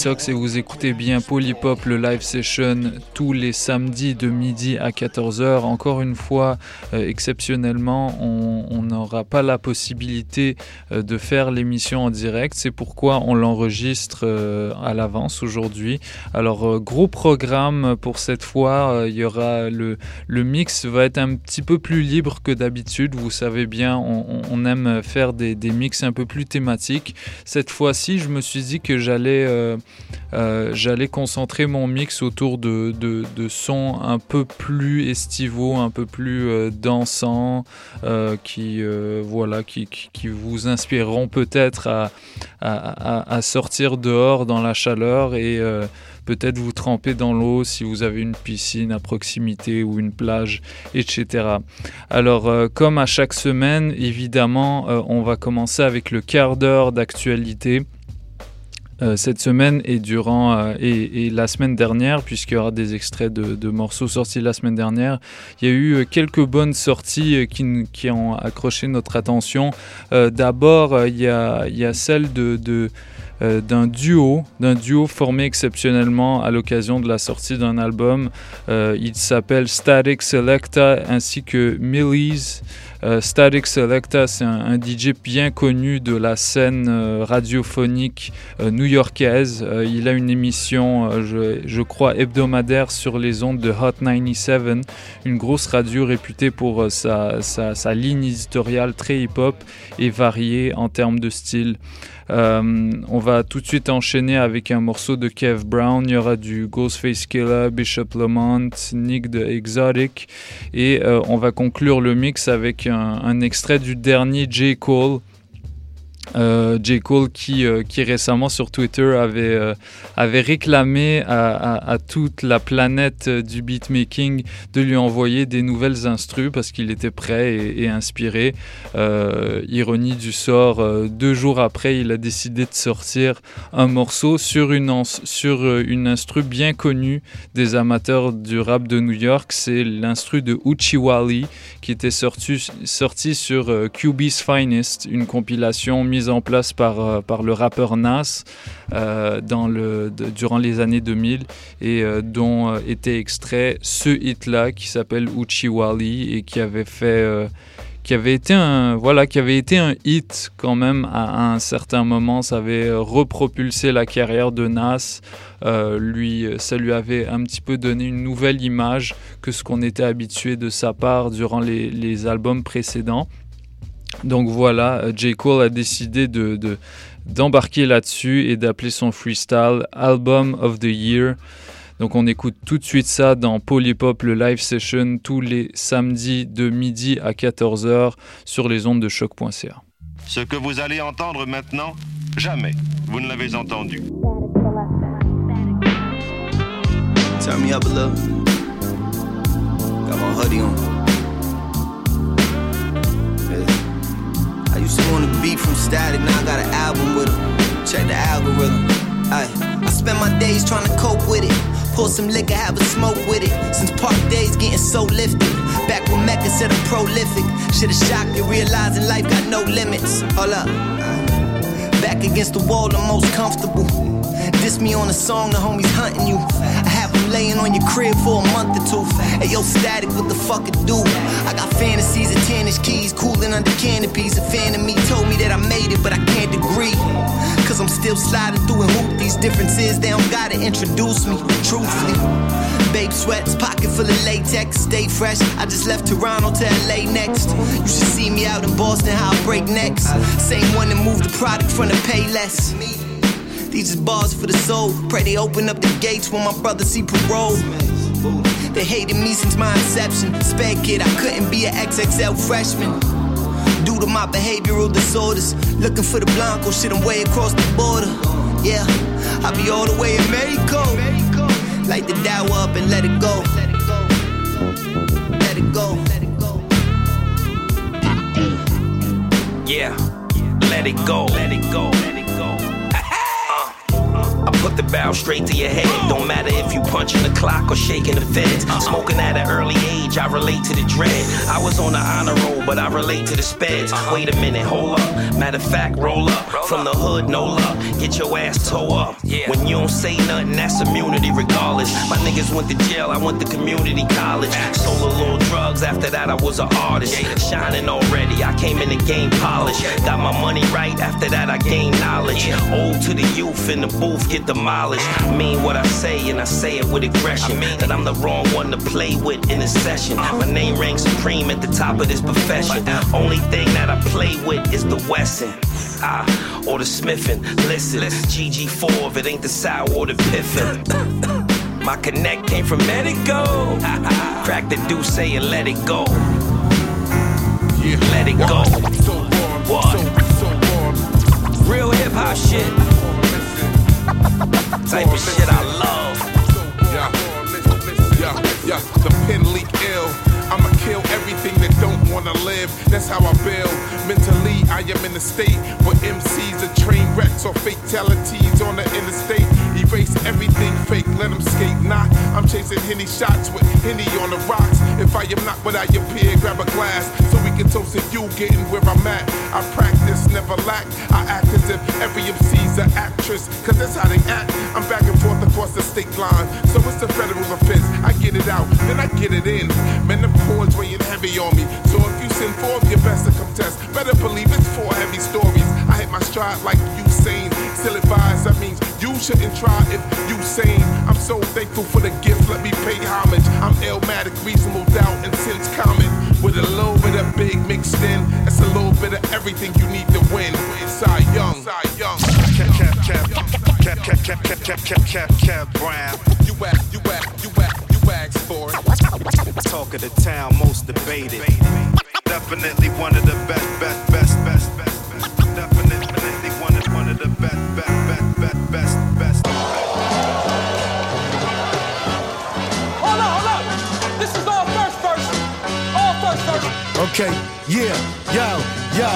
Sox et vous écoutez bien Polypop, le live session tous les samedis de midi à 14h. Encore une fois, euh, exceptionnellement, on n'aura pas la possibilité euh, de faire l'émission en direct. C'est pourquoi on l'enregistre euh, à l'avance aujourd'hui. Alors, gros programme pour cette fois. Il y aura le, le mix va être un petit peu plus libre que d'habitude. Vous savez bien, on, aime faire des, des mix un peu plus thématiques. Cette fois-ci, je me suis dit que j'allais euh, euh, j'allais concentrer mon mix autour de, sons un peu plus estivaux, un peu plus euh, dansants, qui, voilà, qui, vous inspireront peut-être à, sortir dehors dans la chaleur et peut-être vous tremper dans l'eau si vous avez une piscine à proximité ou une plage, etc. Alors, comme à chaque semaine, évidemment, on va commencer avec le quart d'heure d'actualité. Euh, cette semaine et durant euh, et, la semaine dernière, puisqu'il y aura des extraits de, morceaux sortis la semaine dernière, il y a eu euh, quelques bonnes sorties qui, qui ont accroché notre attention. D'abord, il, il y a celle de d'un duo, d'un duo formé exceptionnellement à l'occasion de la sortie d'un album. il s'appelle Static Selecta ainsi que Millie's. Euh, Static Selecta, c'est un, DJ bien connu de la scène euh, radiophonique euh, new-yorkaise. il a une émission, je, crois, hebdomadaire sur les ondes de Hot 97, une grosse radio réputée pour sa, sa ligne éditoriale très hip-hop et variée en termes de style. Euh, on va tout de suite enchaîner avec un morceau de Kev Brown. Il y aura du Ghostface Killer, Bishop Lamont, Nick de Exotic. Et euh, on va conclure le mix avec un, un extrait du dernier J. Cole. Euh, J. Cole qui, euh, qui récemment sur Twitter avait, euh, avait réclamé à, toute la planète du beatmaking de lui envoyer des nouvelles instrus parce qu'il était prêt et, inspiré. ironie du sort, deux jours après, il a décidé de sortir un morceau sur une, sur une instru bien connue des amateurs du rap de New York. C'est l'instru de Uchiwali qui était sorti, sorti sur QB's Finest, une compilation mise en place par, euh, par le rappeur Nas euh, dans le, durant les années 2000 et euh, dont était extrait ce hit-là qui s'appelle Uchiwali et qui avait fait qui avait été un voilà qui avait été un hit quand même à, un certain moment. Ça avait repropulsé la carrière de Nas lui ça lui avait un petit peu donné une nouvelle image que ce qu'on était habitué de sa part durant les albums précédents donc voilà, euh, J. Cole a décidé de, d'embarquer là-dessus et d'appeler son freestyle Album of the Year. Donc on écoute tout de suite ça dans Polypop, le live session, tous les samedis de midi à 14h sur les ondes de choc.ca. Ce que vous allez entendre maintenant, jamais vous ne l'avez entendu. Turn me up a Got my hoodie on. Used to want to beat from static, now I got an album with him. Check the algorithm. Ay, I spend my days trying to cope with it. Pour some liquor, have a smoke with it. Since park days getting so lifted. Back when Mecca said I'm prolific. Should've shocked you, realizing life got no limits. Hold up. Back against the wall, I'm most comfortable. Diss me on a song, the homies hunting you. I have them laying on your crib for a month or two. Hey, yo, static, what the fuck it do? I got fantasies of tennis keys, cooling under canopies. A fan of me told me that I made it, but I can't agree. Cause I'm still sliding through and hoop these differences. They don't gotta introduce me, truthfully. Babe sweats, pocket full of latex, stay fresh. I just left Toronto to LA next. You should see me out in Boston, how I break necks. Same one that moved the product from the pay less. These is bars for the soul. Pray they open up the gates when my brother see parole. They hated me since my inception. Sped kid, I couldn't be an XXL freshman. Due to my behavioral disorders. Looking for the Blanco shit, I'm way across the border. Yeah, I'll be all the way in Mexico. Light the Dow up and let it go. Let it go. Yeah, let it go. Let it go. Let it go. Put the barrel straight to your head. Don't matter if you punching the clock or shaking the feds. Smoking at an early age, I relate to the dread. I was on the honor roll, but I relate to the speds. Wait a minute, hold up. Matter of fact, roll up. From the hood, no luck. Get your ass toe up. When you don't say nothing, that's immunity regardless. My niggas went to jail, I went to community college. Sold a little drugs, after that I was an artist. Shining already, I came in the game polished. Got my money right, after that I gained knowledge. Old to the youth in the booth, get demolished. Mean what I say, and I say it with aggression. mean That I'm the wrong one to play with in a session. My name rings supreme at the top of this profession. Only thing that I play with is the Wesson. Ah, or the Smithin. Listen, GG4 if it ain't the sour or the piffin. My connect came from Medico. Crack the do say and let it go. Let it go. What? Real hip hop shit. Type of shit I love. Yeah, yeah, yeah. The pen leak ill. I'ma kill everything that don't wanna live. That's how I build. Mentally, I am in a state where MCs are train wrecks or fatalities on the interstate. Erase everything fake, let them skate. Nah, I'm chasing Henny shots with Henny on the rocks. If I am not what I appear, grab a glass so we can toast to you getting where I'm at. I practice, never lack. I act as if every MC's an actress, cause that's how they act. I'm back and forth across the state line. So it's a federal offense. I get it out, then I get it in. Man, the chords weighing heavy on me. So if you send four of your best to contest, better believe it's four heavy stories. I hit my stride like Usain. Still advise, that means shouldn't try if you sane. I'm so thankful for the gift, let me pay homage. I'm Illmatic, reasonable doubt, and sense common. With a little bit of big mixed in, that's a little bit of everything you need to win. Inside young, Cy Young. Cap, cap, cap, cap, cap, cap, cap, cap, cap, cap, cap, Brown. You act, you act, you act, you asked for it. Talk of the town, most debated. Definitely one of the best, best, best, best, best, Okay, yeah, yo, yo.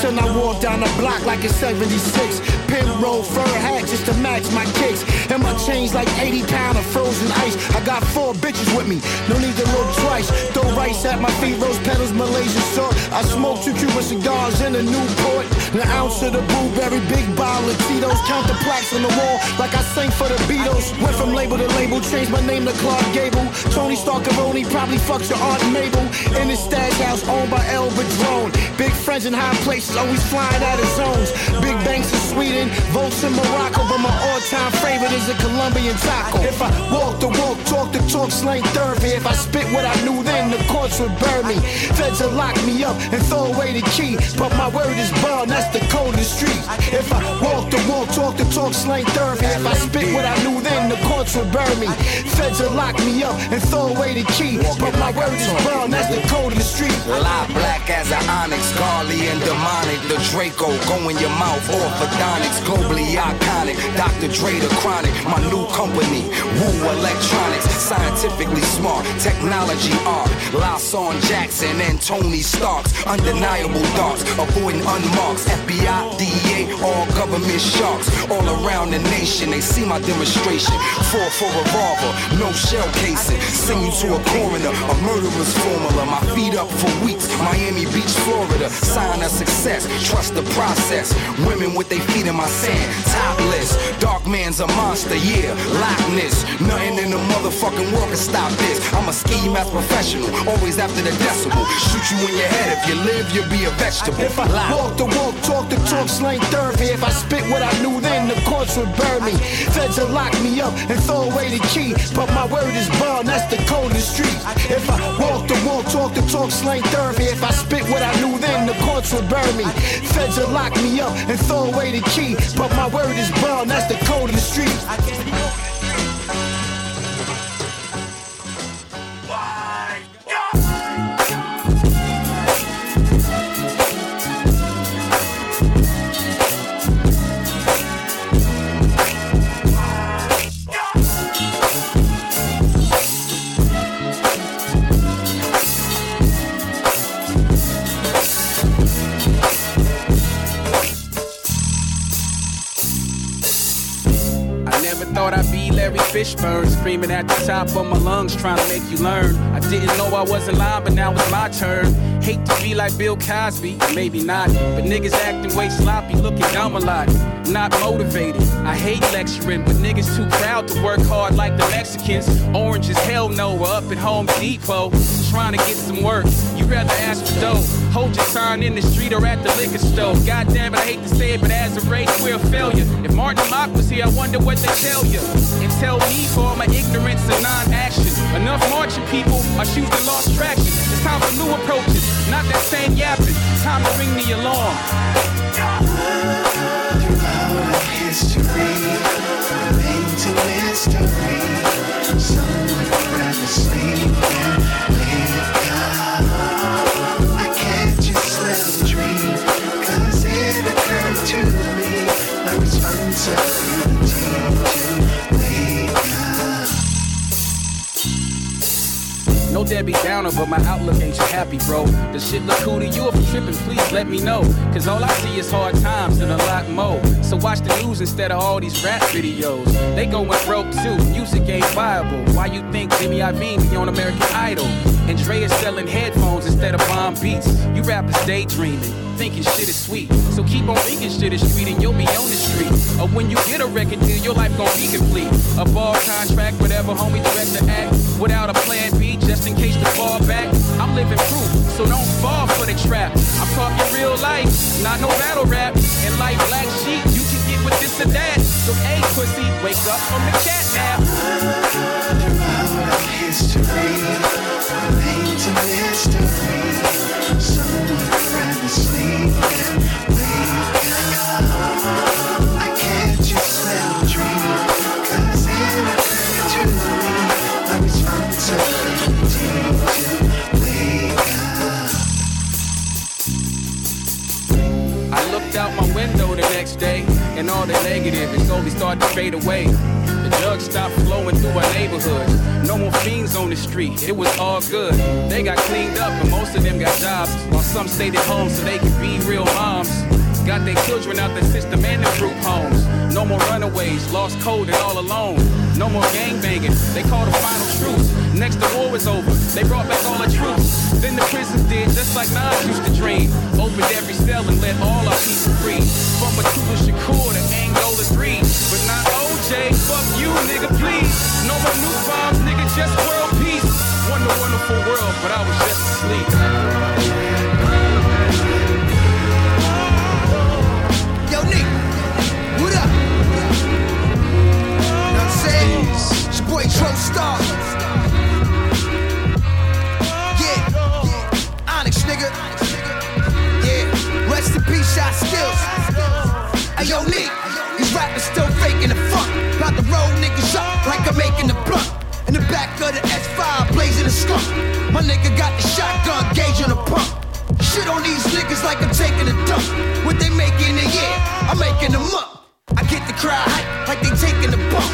Son, I walk down the block like it's 76. Roll fur hat just to match my kicks. And my chains like 80 pound of frozen ice. I got four bitches with me, no need to look twice. Throw rice at my feet, rose petals, Malaysian salt. I smoke two Cuban cigars in a Newport. An ounce of the blueberry, big bottle of Tito's. Count the plaques on the wall like I sang for the Beatles. Went from label to label, changed my name to Clark Gable. Tony Starcaroni probably fucks your Aunt Mabel. In his stash house owned by El Padrone. Big friends in high places, always flying out of zones. Big banks in Sweden, votes in Morocco. But my all-time favorite is a Colombian taco. If I walk the walk, talk the talk, slang therapy. If I spit what I knew then, the courts would burn me. Feds will lock me up and throw away the key. But my word is bond, that's the code of the street. If I walk the walk, talk the talk, slang therapy. If I spit what I knew then, the courts would burn me. Feds will lock me up and throw away the key. But my word is bond, that's the code of the street. Lie black as an onyx, Garly and demonic. The Draco go in your mouth, orthodontics, globally iconic. Dr. Dre the chronic, my new company, Woo Electronics, scientifically smart, technology art. Lasson Jackson and Tony Starks, undeniable darks, avoiding unmarks. FBI, DEA, all government sharks, all around the nation. They see my demonstration. Four for revolver, no shell casing. Send you to a coroner, a murderer's formula. My feet up for weeks, Miami Beach, Florida. Sign of success, trust the process. Women with their feet in my sand, topless. Dark man's a monster, yeah, Loch Ness. Nothing in the motherfucking world can stop this. I'm a ski math professional, always after the decibel. Shoot you in your head, if you live, you'll be a vegetable. If I walk the walk, talk the talk, slang therapy. If I spit what I knew then, the courts would burn me. Feds will lock me up and throw away the key. But my word is bond, that's the code of the street. If I walk the walk, talk the talk, slang therapy. If I spit what I knew then, the courts would burn me. Feds will lock me up and throw away the key. But my word is bond, that's the code in the thought I'd be street. Fishburne, screaming at the top of my lungs, trying to make you learn. I didn't know I wasn't lying, but now it's my turn. Hate to be like Bill Cosby, maybe not. But niggas acting way sloppy, looking dumb a lot. Not motivated. I hate lecturing, but niggas too proud to work hard like the Mexicans. Orange as hell no, we're up at Home Depot, trying to get some work. You rather ask for dough. Hold your sign in the street or at the liquor store. God damn it, I hate to say it, but as a race, we're a failure. If Martin Locke was here, I wonder what they tell you. Tell me for my ignorance and non-action. Enough marching people, our shoes that lost traction. It's time for new approaches, not that same yapping. Time to ring the alarm. Throughout history, remains a mystery. Some would rather sleep than No Debbie Downer, but my outlook ain't too happy, bro. The shit look cool to you if I'm tripping, please let me know. Cause all I see is hard times and a lot more. So watch the news instead of all these rap videos. They going broke too, music ain't viable. Why you think Jimmy Iovine be on American Idol? And Dre is selling headphones instead of bomb beats. You rappers daydreaming thinking shit is sweet. So keep on thinking shit is sweet and you'll be on the street. Or when you get a record deal, your life gon' be complete. A ball contract, whatever homie director act. Without a plan B, just in case the ball back. I'm living proof, so don't fall for the trap. I'm talking real life, not no battle rap. And like black sheep, you can get with this or that. So hey pussy, wake up from the cat nap. Window the next day, and all the negative is slowly starting to fade away. Drugs stopped flowing through our neighborhood. No more fiends on the street, it was all good. They got cleaned up, and most of them got jobs, while some stayed at home so they could be real moms. Got their children out the system and the group homes. No more runaways, lost code and all alone. No more gang banging, they call the final truce. Next the war was over, they brought back all the troops. Then the prisons did just like Nas used to dream. Opened every cell and let all our people free. From a Tuba Shakur to Angola 3. But not OJ, fuck you, nigga, please. No more new bombs, nigga, just world peace. Wonder, wonderful world, but I was just asleep. Yo, Nick, what up? Know what I'm saying? It's your boy Tro Star. Rest shot skills. Hey, yo, Nick, these rappers still faking the funk. About to roll niggas up like I'm making the blunt. In the back of the S5, blazing the skunk. My nigga got the shotgun, gauge on the pump. Shit on these niggas like I'm taking a dump. What they making a year, I'm making them up. I get the crowd hype like they taking a bump.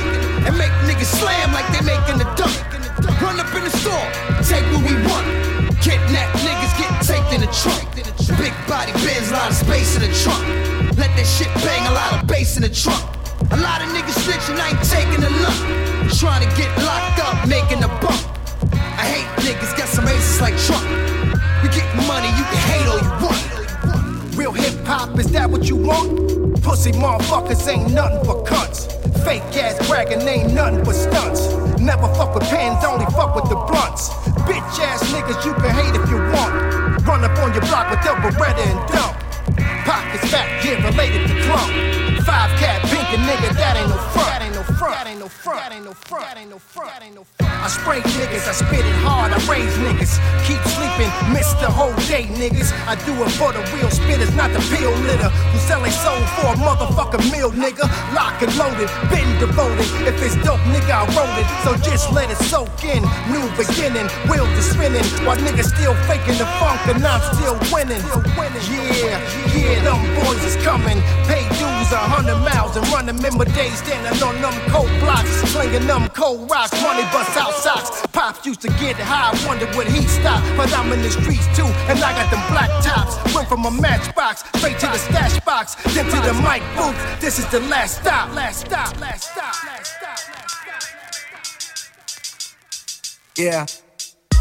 And make niggas slam like they making a dump. Run up in the store, take what we want. Kidnap niggas get taped in the trunk. Big body Benz, lot of space in the trunk. Let that shit bang, a lot of bass in the trunk. A lot of niggas snitching, I ain't taking a lump. Trying to get locked up, making a bump. I hate niggas, got some aces like Trump. We get money, you can hate all you want. Real hip hop, is that what you want? Pussy motherfuckers ain't nothing but cunts. Fake ass bragging ain't nothing but stunts. Niggas. I do it for the real spitters, not the pill litter. Who sell they soul for a motherfucking meal, nigga. Lock and loaded, been devoted. If it's dope, nigga, I wrote it. So just let it soak in. New beginning, wheels are spinning. While niggas still faking the funk and I'm still winning. Yeah, yeah, them boys is coming. Pay dues a hundred miles and run them in my days standing on them cold blocks, slinging them cold rocks. Money bust out socks. Pops used to get high, wonder when he stopped. But I'm in the streets too, and I got them black tops. Went from a matchbox straight to the stash box, then to the mic booth. This is the last stop. Last stop. Last stop. Last stop. Last stop. Yeah.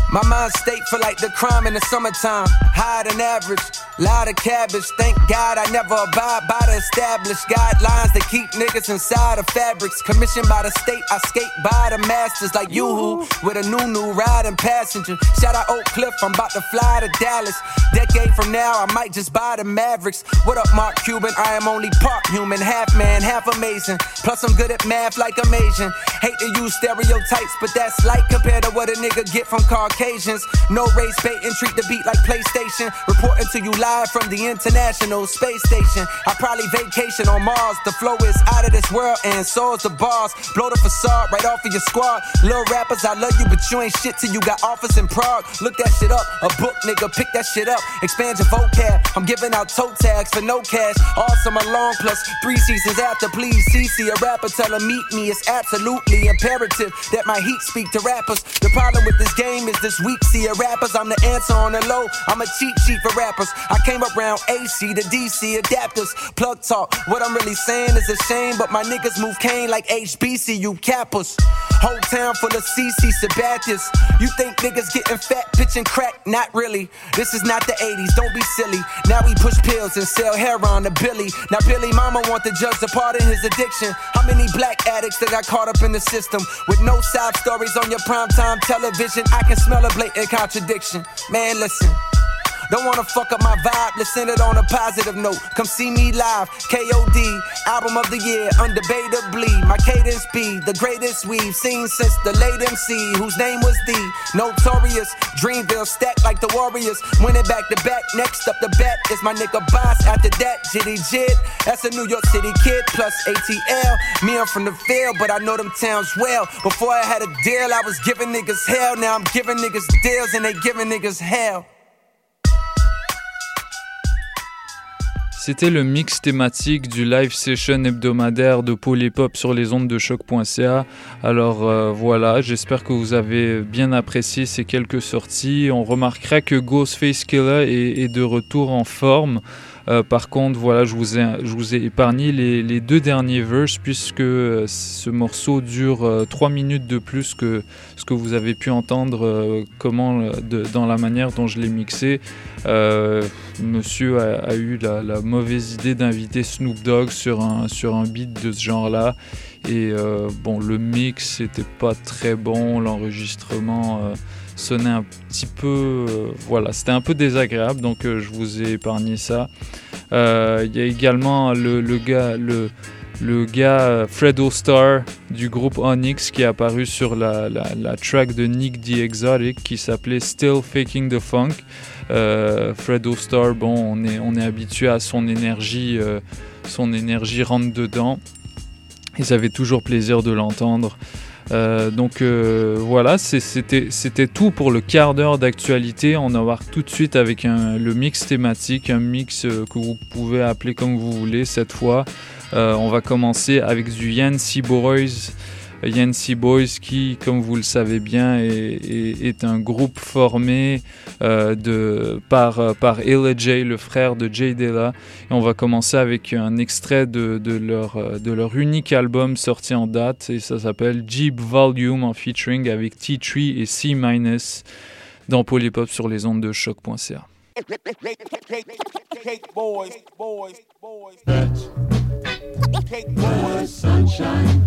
My mind state for like the crime in the summertime. Higher than average, lot of cabbage. Thank God I never abide by the established guidelines that keep niggas inside of fabrics. Commissioned by the state, I skate by the masters like yoo-hoo with a new new riding passenger. Shout out Oak Cliff, I'm about to fly to Dallas. Decade from now, I might just buy the Mavericks. What up, Mark Cuban? I am only part human, half man, half amazing. Plus I'm good at math like I'm Asian. Hate to use stereotypes, but that's light compared to what a nigga get from Caucasians. No race baiting, treat the beat like PlayStation. Reporting to you live from the International Space Station. I probably vacation on Mars. The flow is out of this world and so is the bars. Blow the facade right off of your squad. Little rappers, I love you, but you ain't shit till you got office in Prague. Look that shit up. A book, nigga, pick that shit up. Expand your vocab. I'm giving out tote tags for no cash. All summer long plus three seasons after. Please, CC, a rapper, tell him meet me. It's absolutely imperative that my heat speak to rappers. The problem with this game is this week. See a rappers, I'm the answer on the low. I'm a cheat sheet for rappers. I came around AC to DC adapters. Plug talk. What I'm really saying is a shame, but my niggas move cane like HBCU cappers. Whole town full of CC Sabathias. You think niggas getting fat, pitching crack? Not really. This is not the 80s, don't be silly. Now we push pills and sell heroin to Billy. Now Billy Mama want the judge to pardon his addiction. How many black addicts that got caught up in the system? With no side stories on your primetime television, I can smell a blatant contradiction. Man, listen. Don't wanna fuck up my vibe, let's send it on a positive note. Come see me live, KOD, album of the year, undebatably. My cadence be the greatest we've seen since the late MC, whose name was the Notorious. Dreamville stacked like the Warriors, winning back to back. Next up the bet is my nigga Bas. After that, Jitty Jit, that's a New York City kid plus ATL. Me, I'm from the field, but I know them towns well. Before I had a deal, I was giving niggas hell. Now I'm giving niggas deals and they giving niggas hell. C'était le mix thématique du live session hebdomadaire de Polypop sur les ondes de choc.ca. Alors euh, voilà, j'espère que vous avez bien apprécié ces quelques sorties. On remarquera que Ghostface Killer est, de retour en forme. Euh, par contre, voilà, je vous ai, épargné les, deux derniers verses puisque euh, ce morceau dure euh, trois minutes de plus que ce que vous avez pu entendre euh, comment, euh, dans la manière dont je l'ai mixé. Euh, monsieur a, eu la, mauvaise idée d'inviter Snoop Dogg sur un, sur un beat de ce genre-là. Et bon, le mix c'était pas très bon, l'enregistrement sonnait un petit peu. voilà, c'était un peu désagréable, donc je vous ai épargné ça. Il y a également le, le gars, le, le gars euh, Fredo Star du groupe Onyx qui est apparu sur la, track de Nick the Exotic qui s'appelait Still Faking the Funk. Euh, Fredo bon, on est, habitué à son énergie, euh, son énergie rentre dedans. Et ça toujours plaisir de l'entendre. Euh, donc voilà, c'était tout pour le quart d'heure d'actualité. On va voir tout de suite avec un- le mix thématique, un mix que vous pouvez appeler comme vous voulez cette fois. Euh, on va commencer avec du Yancy Boys. Yancy Boys qui, comme vous le savez bien, est, un groupe formé euh, de, par, par Illa le frère de Jay Dilla. Et on va commencer avec un extrait de, leur, de leur unique album sorti en date et ça s'appelle Jeep Volume en featuring avec T3 et C- dans Polypop sur les ondes de choc.ca. The sunshine.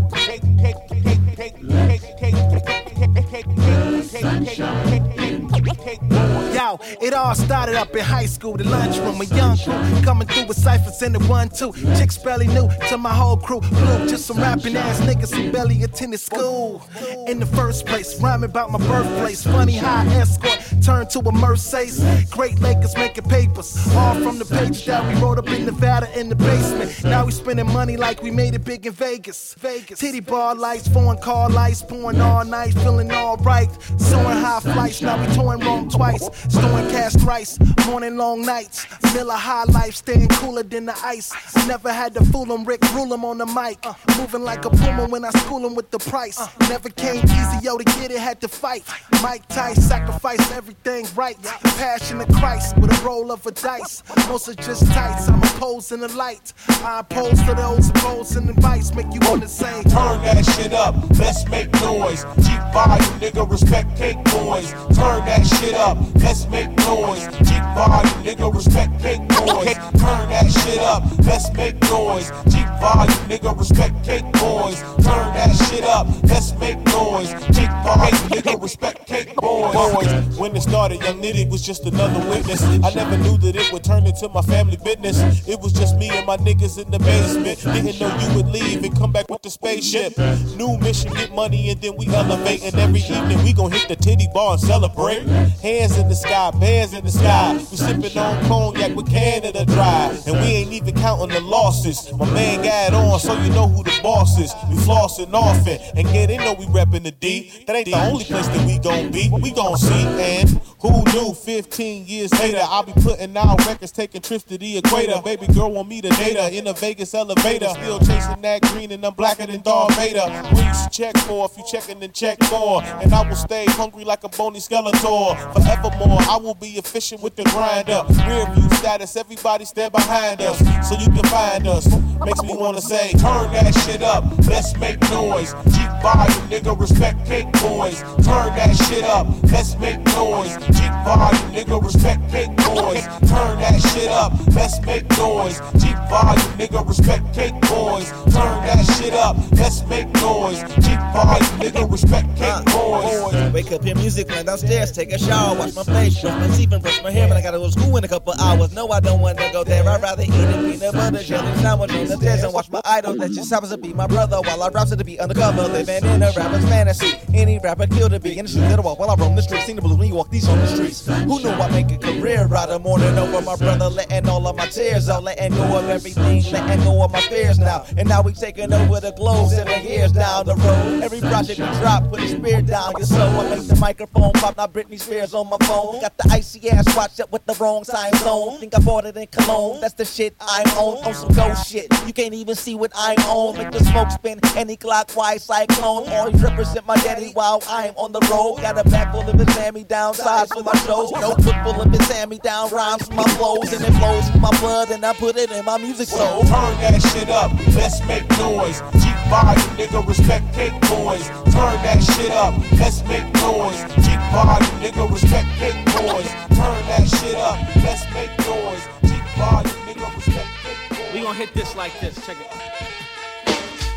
The sunshine. Yo, it all started up in high school, the lunchroom. A young crew coming through with ciphers in the one, two. Chicks barely new to my whole crew. Blue, just some rapping ass niggas who barely attended school. In the first place, rhyming about my birthplace. Funny high escort turned to a Mercedes. Great Lakers making papers, all from the page that we wrote up in Nevada in the basement. Now we spending money like we made it big in Vegas. Vegas. Titty bar lights, foreign car lights, pouring all night, feeling all right. Soaring high flights, now we touring Rome twice. Storm Throwing cash thrice, morning long nights. Miller high life, staying cooler than the ice. Never had to fool him, Rick rule him on the mic. Moving like a puma when I school him with the price. Never came easy, yo, to get it, had to fight. Mike Tice, sacrifice everything right. Passion of Christ with a roll of a dice. Most are just tights, I'm opposing the light. I oppose to those opposed and advice, make you wanna say, Turn that shit up, let's make noise. Jeep volume, nigga, respect cake boys. Turn that shit up, let's make noise. Jeep volume, nigga, respect cake boys. Turn that shit up, let's make noise. Jeep volume, nigga, respect cake boys. Turn that shit up, let's make noise. Jeep volume, nigga, respect cake boys. When it started, Young Nitty was just another witness. I never knew that it would turn into my family business. It was just me and my niggas in the basement. Didn't know you would leave and come back with the spaceship. New mission, get money, and then we elevate. And every evening we gon' hit the titty bar and celebrate. Hands in the sky, bands in the sky. We sipping on cognac with Canada Dry. And we ain't even counting the losses. My man got on, so you know who the boss is. We flossing often. And yeah, they know we reppin' the D. That ain't the only place that we gon' be. We gon' see. And who knew 15 years later I'll be putting out records, taking trips to the equator. Baby girl want me to date her in a Vegas elevator. Still chasing that green and I'm blacker than Darth Vader. We used to check for if you checking then check more. And I will stay hungry like a bony skeletor. Forevermore, I will be efficient with the grinder. Rear view status, everybody stand behind us. So you can find us. Makes me wanna say, Turn that shit up, let's make noise. Jeep volume, nigga, respect cake boys. Turn that shit up, let's make noise. Jeep volume, nigga, respect cake boys. Turn that shit up, let's make noise. Jeep volume, nigga, respect cake boys. Turn that shit up, let's make noise. Jeep volume, nigga, respect cake boys. Wake up, hear music, run downstairs, take a shower, wash my face, brush my teeth, and brush my hair. But I gotta go to school in a couple hours. No, I don't wanna go there. I'd rather eat a peanut butter jelly sandwich on the stairs and watch my idol that just happens to be my brother while I rap to be undercover, living in a rapper's fantasy. Any rapper killed to be in the street little while while I roam the streets, sing the blues when you walk these on the streets. Who knew I'd make a career out of mourning over my brother, letting all of my tears out, letting go of everything, letting go of my fears now. And now we taking over the globe, seven years down the road. Every project we drop, put a spear down your soul. I make the microphone pop, now Britney Spears on my phone. Got the icy ass watch up with the wrong time zone. Think I bought it in Cologne, that's the shit I own. on. Some ghost shit, you can't even see what I own. Make the smoke spin, any clockwise cyclone. Always represent my daddy while I'm on the road. Got a bag full of his me down sides for my shows. Notebook full of his me down rhymes for my flows. And it flows from my blood, and I put it in my music soul. Turn that shit up, let's make noise. Jeep volume, nigga, respect cake boys. Turn that shit up, let's make noise. Jeep volume, nigga, respect cake boys. Turn that shit up, let's make noise. Jeep volume, nigga, respect cake boys. We gonna hit this like this. Check it.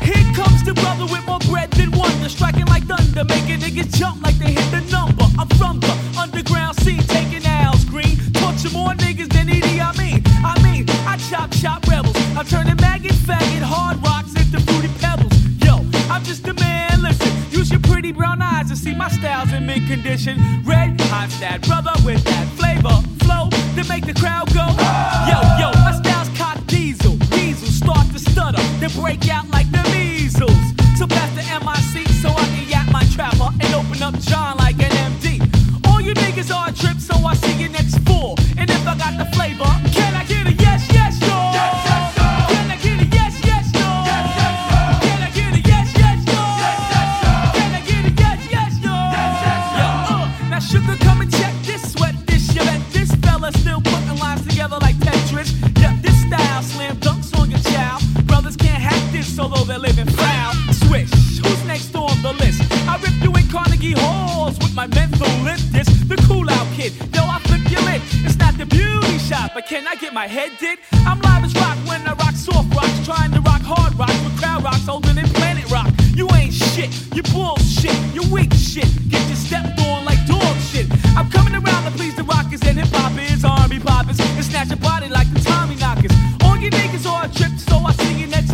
Here comes the brother with more bread than wonder, striking like thunder, making niggas jump like they hit the number. I'm from the underground scene, taking L's green, torture more niggas than Edie. I mean, I mean, I chop chop rebels. I'm turning maggot, faggot, hard rocks into fruity pebbles. Yo, I'm just a man. Listen, brown eyes to see my styles in mid condition. Red, I'm that brother with that flavor, flow to make the crowd go. Yo, yo, my style's cock diesel. Weasel start to stutter, then break out like the measles. So pass the MIC so I can yap my trapper and open up John like an MD. All you niggas are trips, so I see you next four. This, although they're living foul. Swish, who's next on the list? I rip you in Carnegie halls with my menthol lip disc, the cool out kid. Yo, I flip your lid. It's not the beauty shot, but can I get my head did? I'm live as rock when I rock soft rocks, trying to rock hard rocks with crowd rocks older than planet rock. You ain't shit, you bullshit, you weak shit. Get your stepped on like dog shit. I'm coming around to please the rockers and hip hoppers, army poppers, and snatch your body like the Tommy knockers. All you niggas are tripped, so I see you next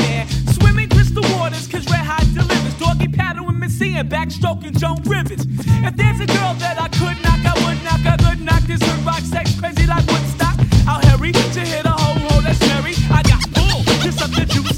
Diddy backstroking Joan Rivers. If there's a girl that I could knock, I would knock. I could knock this her rock sex crazy like Woodstock. I'll hurry to hit a whole hole oh, that's merry. I got oh, pull to substitute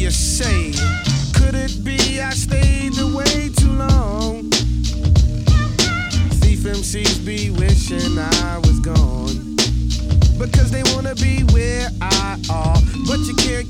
you say, Could it be I stayed away too long? Thief MCs be wishing I was gone. Because they wanna be where I are. But you can't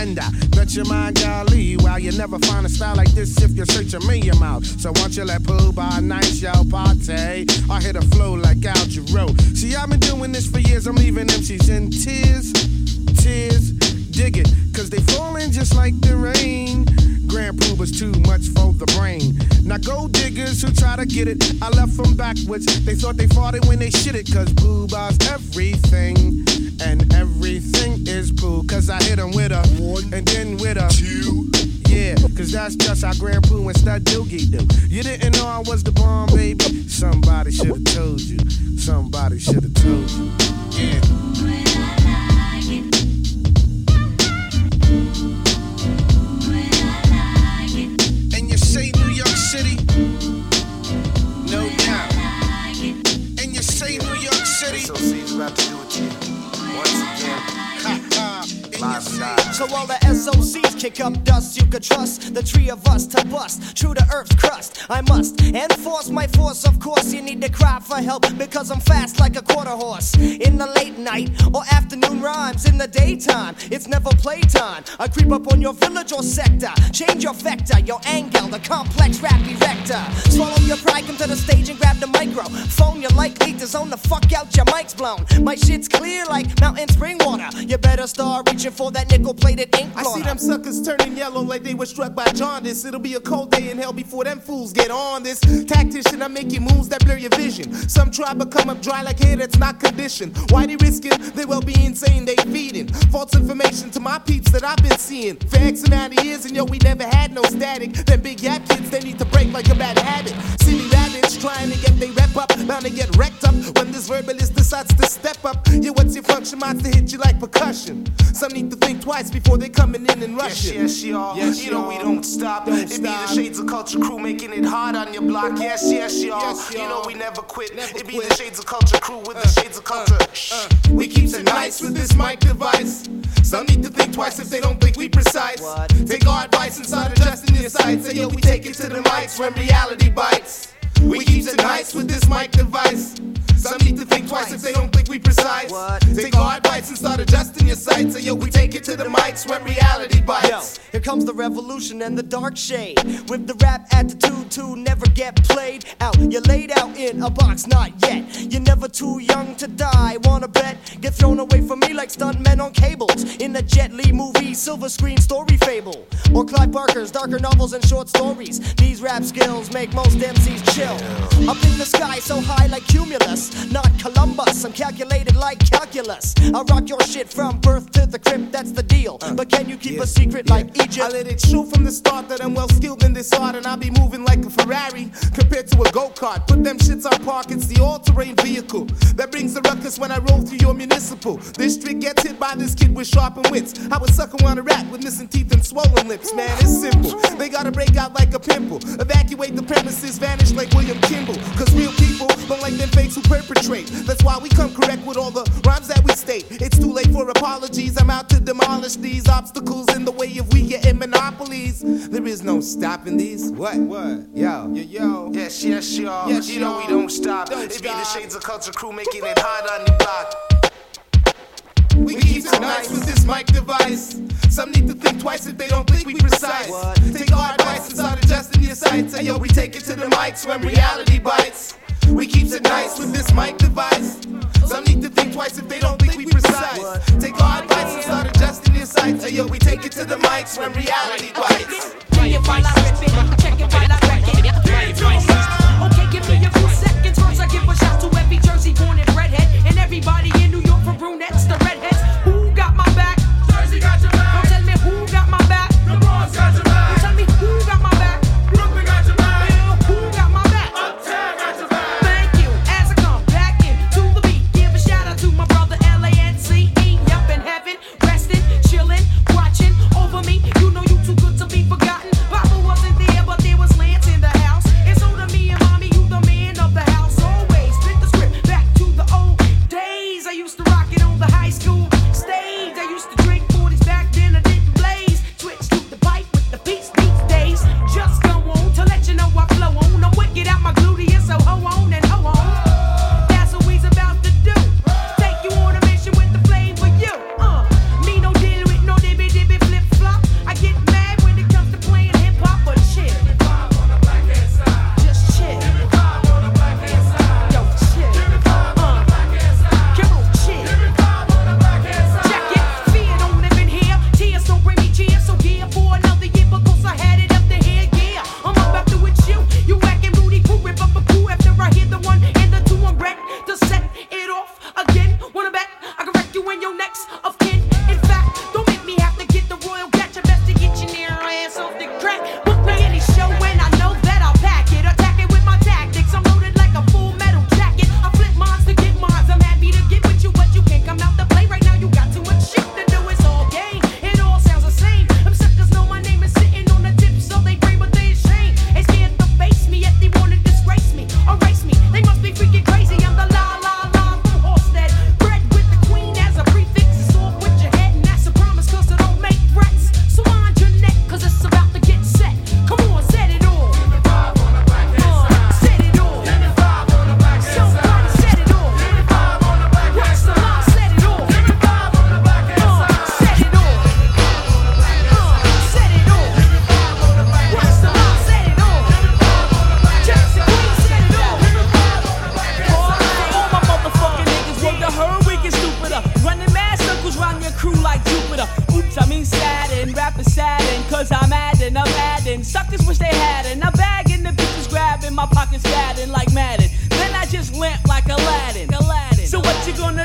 i Bet your mind, golly, while you never find a style like this if you're searching me your mouth. So won't you let Pooh by night y'all party? I hit a flow like Al Jarreau. See, I've been doing this for years. I'm leaving MCs in tears, tears. Dig it, cause they falling just like the rain. Grand Puba's too much for the brain. Now gold diggers who try to get it, I left them backwards. They thought they fought it when they shit it, cause booba's everything. And everything is boo, cause I hit them with a one and then with a two. Yeah, cause that's just how Grand Poo and Stud Doogie do. You didn't know I was the bomb, baby. Somebody should've told you. Somebody should've told you. Yeah. About to do it So all the SOCs kick up dust, you could trust the three of us to bust true to Earth's crust. I must enforce my force, of course. You need to cry for help because I'm fast like a quarter horse. In the late night or afternoon rhymes, in the daytime, it's never playtime. I creep up on your village or sector, change your vector, your angle, the complex rap erector. Swallow your pride, come to the stage and grab the micro. Phone you're likely to zone the fuck out, your mic's blown. My shit's clear like mountain spring water. You better start reaching for that nickel plated ink I see them suckers turning yellow like they were struck by jaundice. It'll be a cold day in hell before them fools get on this. Tactician, I'm making moves that blur your vision. Some try but come up dry like hair that's not conditioned. Why they risking? They well be insane, they feeding. False information to my peeps that I've been seeing. For X amount of years, and yo, we never had no static. Them big yap kids, they need to break like a bad habit. Silly rabbits trying to get they rep up, bound to get wrecked up when this verbalist decides to step up. Yeah, what's your function? Mine's to hit you like percussion. Some need to think twice before they coming in and rushing. Yes, yes, y'all. Yes, you know we don't stop. it be the Shades of Culture crew making it hard on your block. Yes, yes, y'all. Yes, You know we never quit. it be quit. the Shades of Culture crew with the uh, Shades of uh, Culture. Uh, we keeps it nice with this mic device. Some need to think twice if they don't think we precise. Take our advice and start adjusting your sights. Say yo, we take it to the mics when reality bites. We keeps it nice with this mic device. Some need to think twice if they don't think we precise. Take our advice and start adjusting your sights. Say yo, we take it to the mics when reality bites. Yo, here comes the revolution and the dark shade. With the rap attitude to never get played out. You're laid out in a box, not yet. You're never too young to die. Wanna bet? Get thrown away from me like stuntmen on cables. In a Jet Li movie, silver screen story fable. Or Clive Barker's darker novels and short stories. These rap skills make most MCs chill. Up in the sky, so high like cumulus. Not Columbus, I'm calculated like calculus. I rock your shit from birth to the crypt, that's the deal. Uh, but can you keep a secret like Egypt? I let it show from the start that I'm well skilled in this art and I'll be moving like a Ferrari compared to a go kart. Put them shits on park, it's the all terrain vehicle that brings the ruckus when I roll through your municipal. This District gets hit by this kid with sharpened wits. I was sucker on a rap with missing teeth and swollen lips, man. It's simple. They gotta break out like a pimple. Evacuate the premises, vanish like William Kimball. Cause real people don't like them fakes who perpetrate. That's why we come correct with all the rhymes that we state. It's too late for apologies. I'm out to demolish these obstacles in the way of we getting monopolies. There is no stopping these. What? What? Yo. Yo, yo. Yes, yes, y'all. Yes, you know we don't stop. Don't it be the. Shades of Culture crew making it hard on your block. We keep it nice with this mic device. Some need to think twice if they don't think we precise. Take our advice and start adjusting your sights. Hey yo, we take it to the mics when reality bites. We keep it nice with this mic device. Some need to think twice if they don't think we precise. Take our advice and start adjusting your sights. Hey yo, we take it to the mics when reality bites. Play it while it, check it while I wreck. Okay, give me a few seconds. First, I give a shout to every Jersey born and redhead, and everybody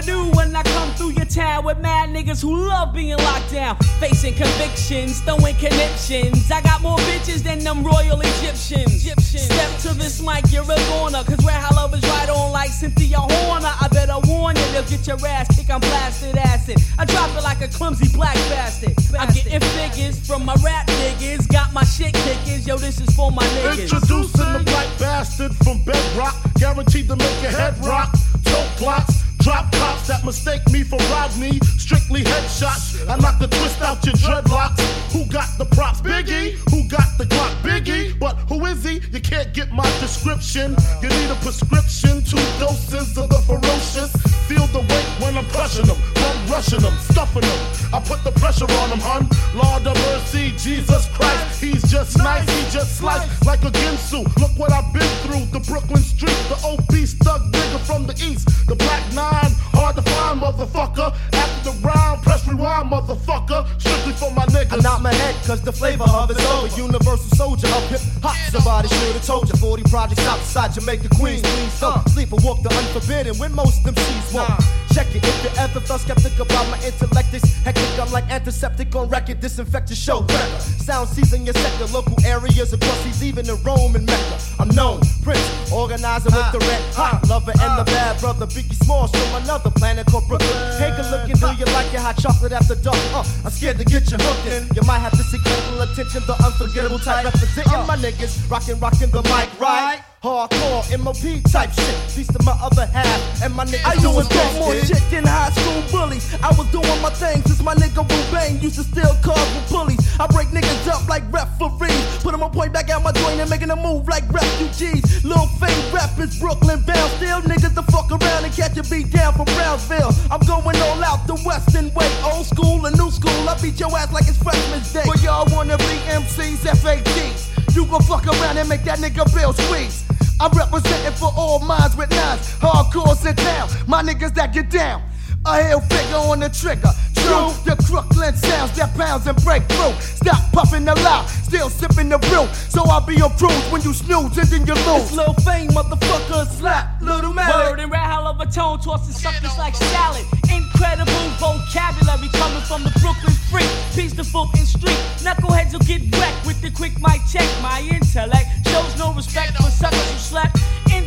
do when I come through your town with mad niggas who love being locked down, facing convictions, throwing conniptions? I got more bitches than them royal Egyptians. Step to this mic, you're a goner, cause where I love is right on like Cynthia Horner. I better warn you, they'll get your ass kicked. I'm blasted acid. I drop it like a clumsy black bastard. I'm getting figures from my rap niggas, got my shit kickers. Yo, this is for my niggas. Introducing the black bastard from Bedrock, guaranteed to make your head rock. Tote blocks, drop cops that mistake me for Rodney. Strictly headshots, I knock the twist out your dreadlocks. Who got the props? Biggie. Who got the Glock? Biggie. But who is he? You can't get my description. You need a prescription, two doses of the ferocious. Feel the weight when I'm crushing them, I'm rushing them, stuffing them. I put the pressure on them, hun. Lord of mercy, Jesus Christ. He's just nice, he just sliced like a Ginsu. Look what I've been through. The Brooklyn street, the obese thug nigga from the east. The black nine, hard to find, motherfucker. After the round, press rewind, motherfucker. Strictly for my niggas. I my head cause the flavor of it's over. Universal soldier of hip hop. Somebody should have told you. 40 projects outside Jamaica, Queens. Please don't sleep or walk the unforbidden when most MCs won't. Check it if you ever felt skeptic about my intellect. It's hectic. I'm like antiseptic on record. Disinfect your show. Sound season your sector. Local areas and seas, even in Rome and Mecca. I'm known. Prince, organizer with ah. the red hot ah. lover and the ah. bad brother. Biggie Smalls from another planet called Brooklyn. Take a look and do you like your hot chocolate after dark? Uh, I'm scared to get you hooked in. You might have to seek medical attention. The unforgettable type representing my niggas. Rockin', rockin' the mic, right? Hardcore MOP type shit. Piece to my other half. And my niggas I used doing to talk more this, shit than high school bullies. I was doing my thing since my nigga Ruben used to steal cars with bullies. I break niggas up like referees. Put them on point back out my joint and making a move like refugees. Lil Fame rappers, Brooklyn bound. Still niggas to fuck around and catch a beat down from Brownsville. I'm going all out the western way. Old school and new school. I beat your ass like it's freshman's day. But y'all wanna be MCs, FATs. You gon' fuck around and make that nigga bill squeeze. I'm representing for all minds with nines. Hardcores in town. My niggas that get down. A hell figure on the trigger. True, the Crooklyn sounds that pounds and break through. Stop puffing the loud, still sipping the brew. So I'll be on cruise when you snooze and then you lose. It's Lil Fame, motherfucker, slap, little man. Word and rap, hell of a tone, tossing suckers like salad. Incredible vocabulary coming from the Brooklyn freak. Piece the folk in street. Knuckleheads will get wrecked with the quick mic check. My intellect shows no respect for suckers who slept. In fact,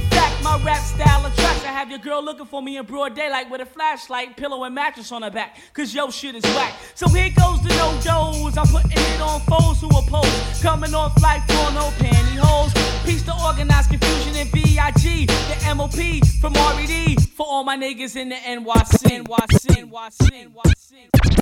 my rap style attracts. I have your girl looking for me in broad daylight with a flashlight, pillow, and mattress on her back. Cause yo shit is whack. So here goes the no dos. I'm putting it on foes who oppose. Coming off like porno pantyhose. Piece to Organized Konfusion in VIG. The MOP from RED. For all my niggas in the NYC. NYC. NYC. NYC.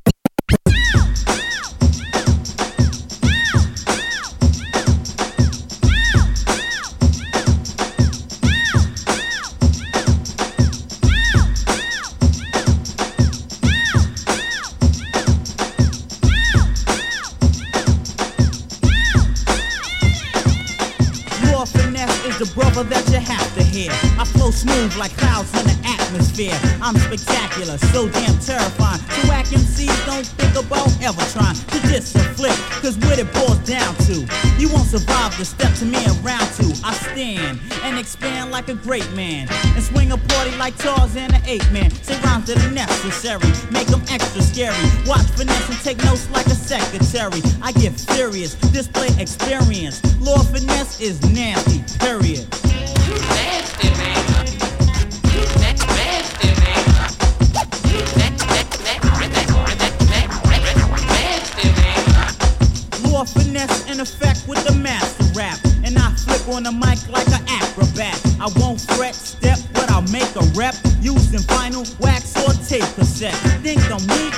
Brother that you have to hear. I flow smooth like clouds in the atmosphere. I'm spectacular, so damn terrifying. So whack MCs don't think about ever trying to diss or flip. Cause what it boils down to, you won't survive the step to me in round two. I stand and expand like a great man. And swing a party like Tarzan and Ape Man. Say rhymes that are necessary, make them extra scary. Watch finesse and take notes like a secretary. I get furious, display experience. Lord Finesse is nasty, period. In effect with the master rap. And I flip on the mic like an acrobat. I won't fret, step, but I'll make a rep. Using vinyl, wax, or tape cassette. Think I'm weak?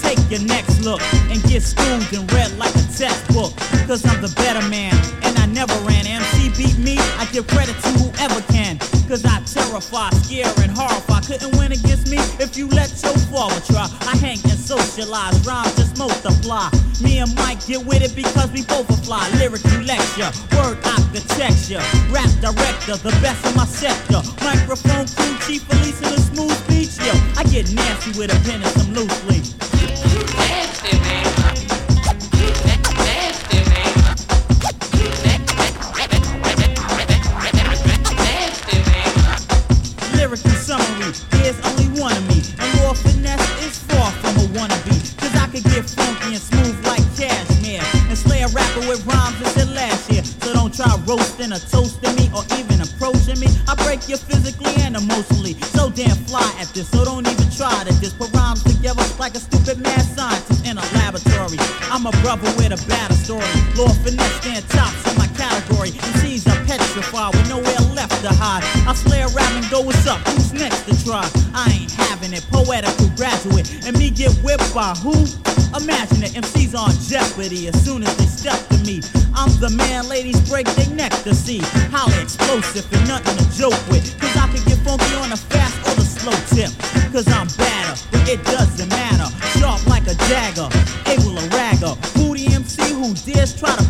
Take your next look and get schooled and read like a textbook. Cause I'm the better man, and I never ran. MC beat me, I give credit to whoever can. Cause I terrify, scare, and horrify. Couldn't win against me if you let your father try. I hang and socialize, rhymes just multiply. Me and Mike get with it because we both apply. Lyrically lecture, word architecture, rap director, the best in my sector. Microphone crew, chief police in a smooth beach. Yo, I get nasty with a pen and some loose leaf. Roasting or toasting me or even approaching me, I break you physically and emotionally. So damn fly at this, so don't even try to just put rhymes together like a stupid mad scientist in a laboratory. I'm a brother with a battle story. Lord finesse stand tops in my category. And MCs are petrified with nowhere left to hide. I a rap and go, what's up? Who's next to try? I ain't having it. Poetical graduate. And me get whipped by who? Imagine it, MCs on jeopardy as soon as they step to me. I'm the man ladies break their neck to see. how explosive and nothing to joke with. Cause I can get funky on a fast or the slow tip. Cause I'm badder, but it doesn't matter. Sharp like a dagger, able to ragger. The MC who dares try to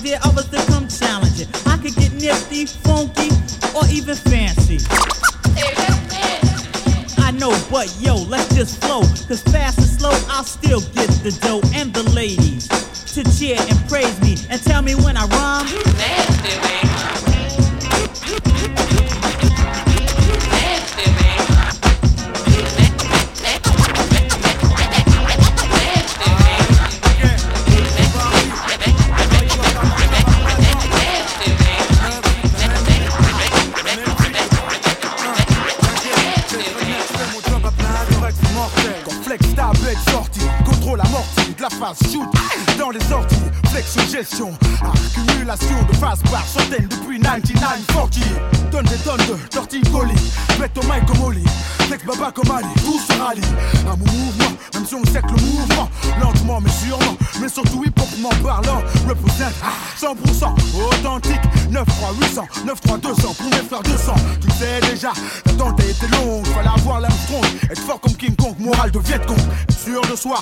dare others to come challenge it. I could get nifty, funky, or even fancy. I know, but yo, let's just flow. Cause fast and slow, I'll still get the dough and the ladies to cheer and praise me and tell me when I rhyme.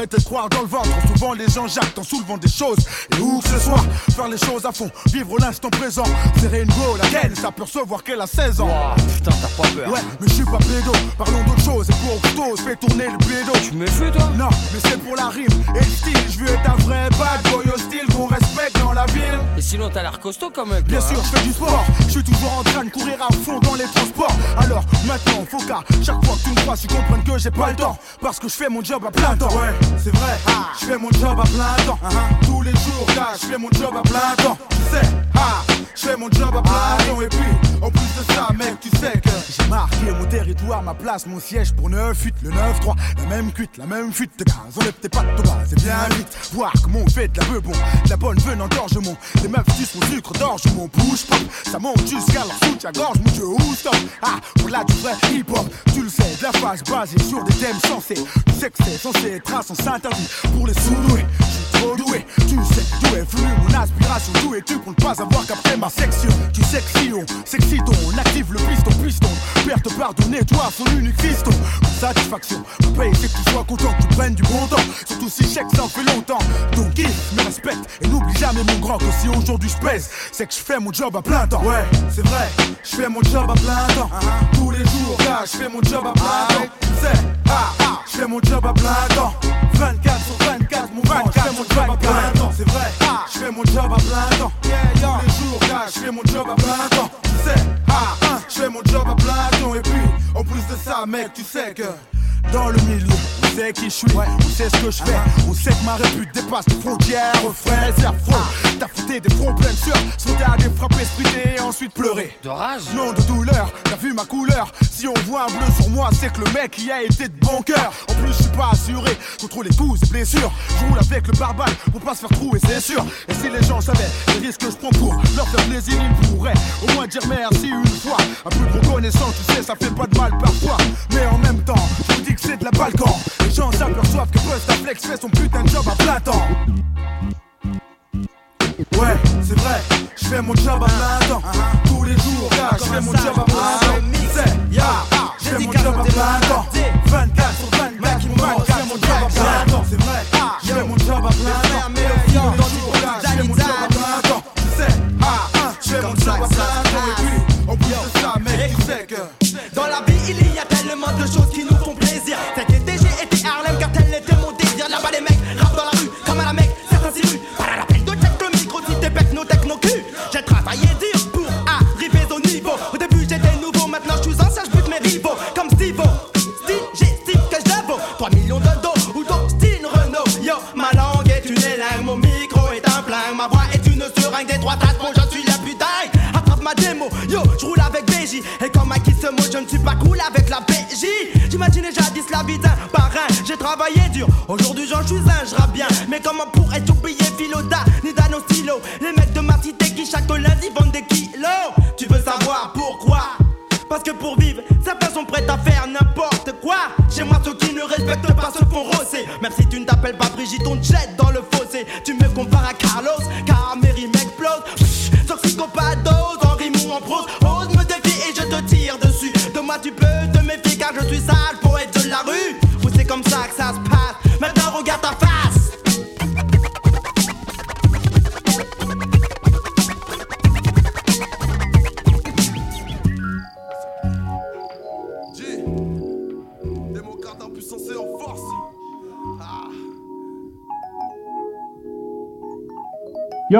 soi, arrêtez de croire dans le ventre. Souvent les gens jactent en soulevant des choses, et où que ce soit, faire les choses à fond, vivre l'instant présent. Serrer une go, la gaine, s'apercevoir qu'elle a 16 ans. putain, t'as pas peur. Ouais, mais je suis pas pédo, parlons d'autre chose, et pour Octos, fais tourner le pédo. Tu me fais toi? Non, mais c'est pour la rime et le style, je veux être un vrai bad boy hostile qu'on respecte dans la ville. Et sinon, t'as l'air costaud quand même. Bien toi, sûr, hein. je fais du sport. Je suis toujours en train de courir à fond dans les transports. Alors maintenant, faut qu'à chaque fois que tu me crois, tu comprennes que j'ai pas le temps. Parce que je fais mon job à plein temps. Ouais, c'est vrai. Je fais mon job à plein temps. Tous les jours, là, je fais mon job à plein temps. Tu sais, ah, je fais mon job à plein. Et puis, en plus de ça, mec, tu sais que j'ai marqué mon territoire, ma place, mon siège pour 9-8, le 9-3. La même cuite, la même fuite de gaz. Enlève tes pattes de bas, c'est bien vite. Voir comment on fait de la peu bon, de la bonne veine en gorgement. Les meufs sucent mon sucre d'orge, mon bouche pop. Ça monte jusqu'à leur soutien-gorge, mon dieu, où stop? Ah, voilà du vrai hip-hop. Tu le sais, de la phase basée sur des thèmes sensés. Tu sais que c'est censé être un sens interdit pour les sous-doués. Je suis trop doué, tu sais d'où est venue mon aspiration. D'où es-tu pour ne pas avoir capté ma section Tu sais que si on active le piston, piston. Perte pardonner, toi, son unique fiston. Pour satisfaction, mon paye, c'est que tu sois content que tu prennes du bon temps. Surtout si chèque, ça en fait longtemps. Donc, il me respecte et n'oublie jamais mon grand que si aujourd'hui je pèse, c'est que je fais mon job à plein temps. Ouais, c'est vrai, je fais mon job à plein temps. Tous les jours, là, je fais mon job à plein temps. Tu sais, ah, ah, je fais mon job à plein temps. 24 sur 24, mon je fais mon job à plein temps, c'est vrai. Je fais mon job à plein temps. Tous les jours, je fais mon job à plein temps. Tu sais, ah, je fais mon job à plein temps. Et puis, en plus de ça, mec, tu sais que dans le milieu. Sait qui je suis, on sait ce que je fais. On sait que ma répute dépasse les frontières. Refrain, réserve faux. T'as fouté des fronts pleins de sueur. Sauter à des frappes, spriter et ensuite pleurer. De rage Non, de douleur. T'as vu ma couleur Si on voit un bleu sur moi, c'est que le mec y a été de bon cœur. En plus, je suis pas assuré contre les coups et blessures. Je roule avec le barbare pour pas se faire trouer, c'est sûr. Et si les gens savaient les risques que je prends pour leur faire plaisir, ils pourraient au moins dire merci une fois. Un peu de reconnaissance, tu sais, ça fait pas de mal parfois. Mais en même temps, je vous dis que c'est de la balkan. Les gens s'aperçoivent que Flex fait son putain de job à plein temps. Ouais, c'est vrai, je fais mon job à plein temps. Tous les jours, je fais mon job à plein temps. C'est, ya, je fais mon job à plein temps. 24 sur 24, mon je fais mon job à plein temps. C'est vrai,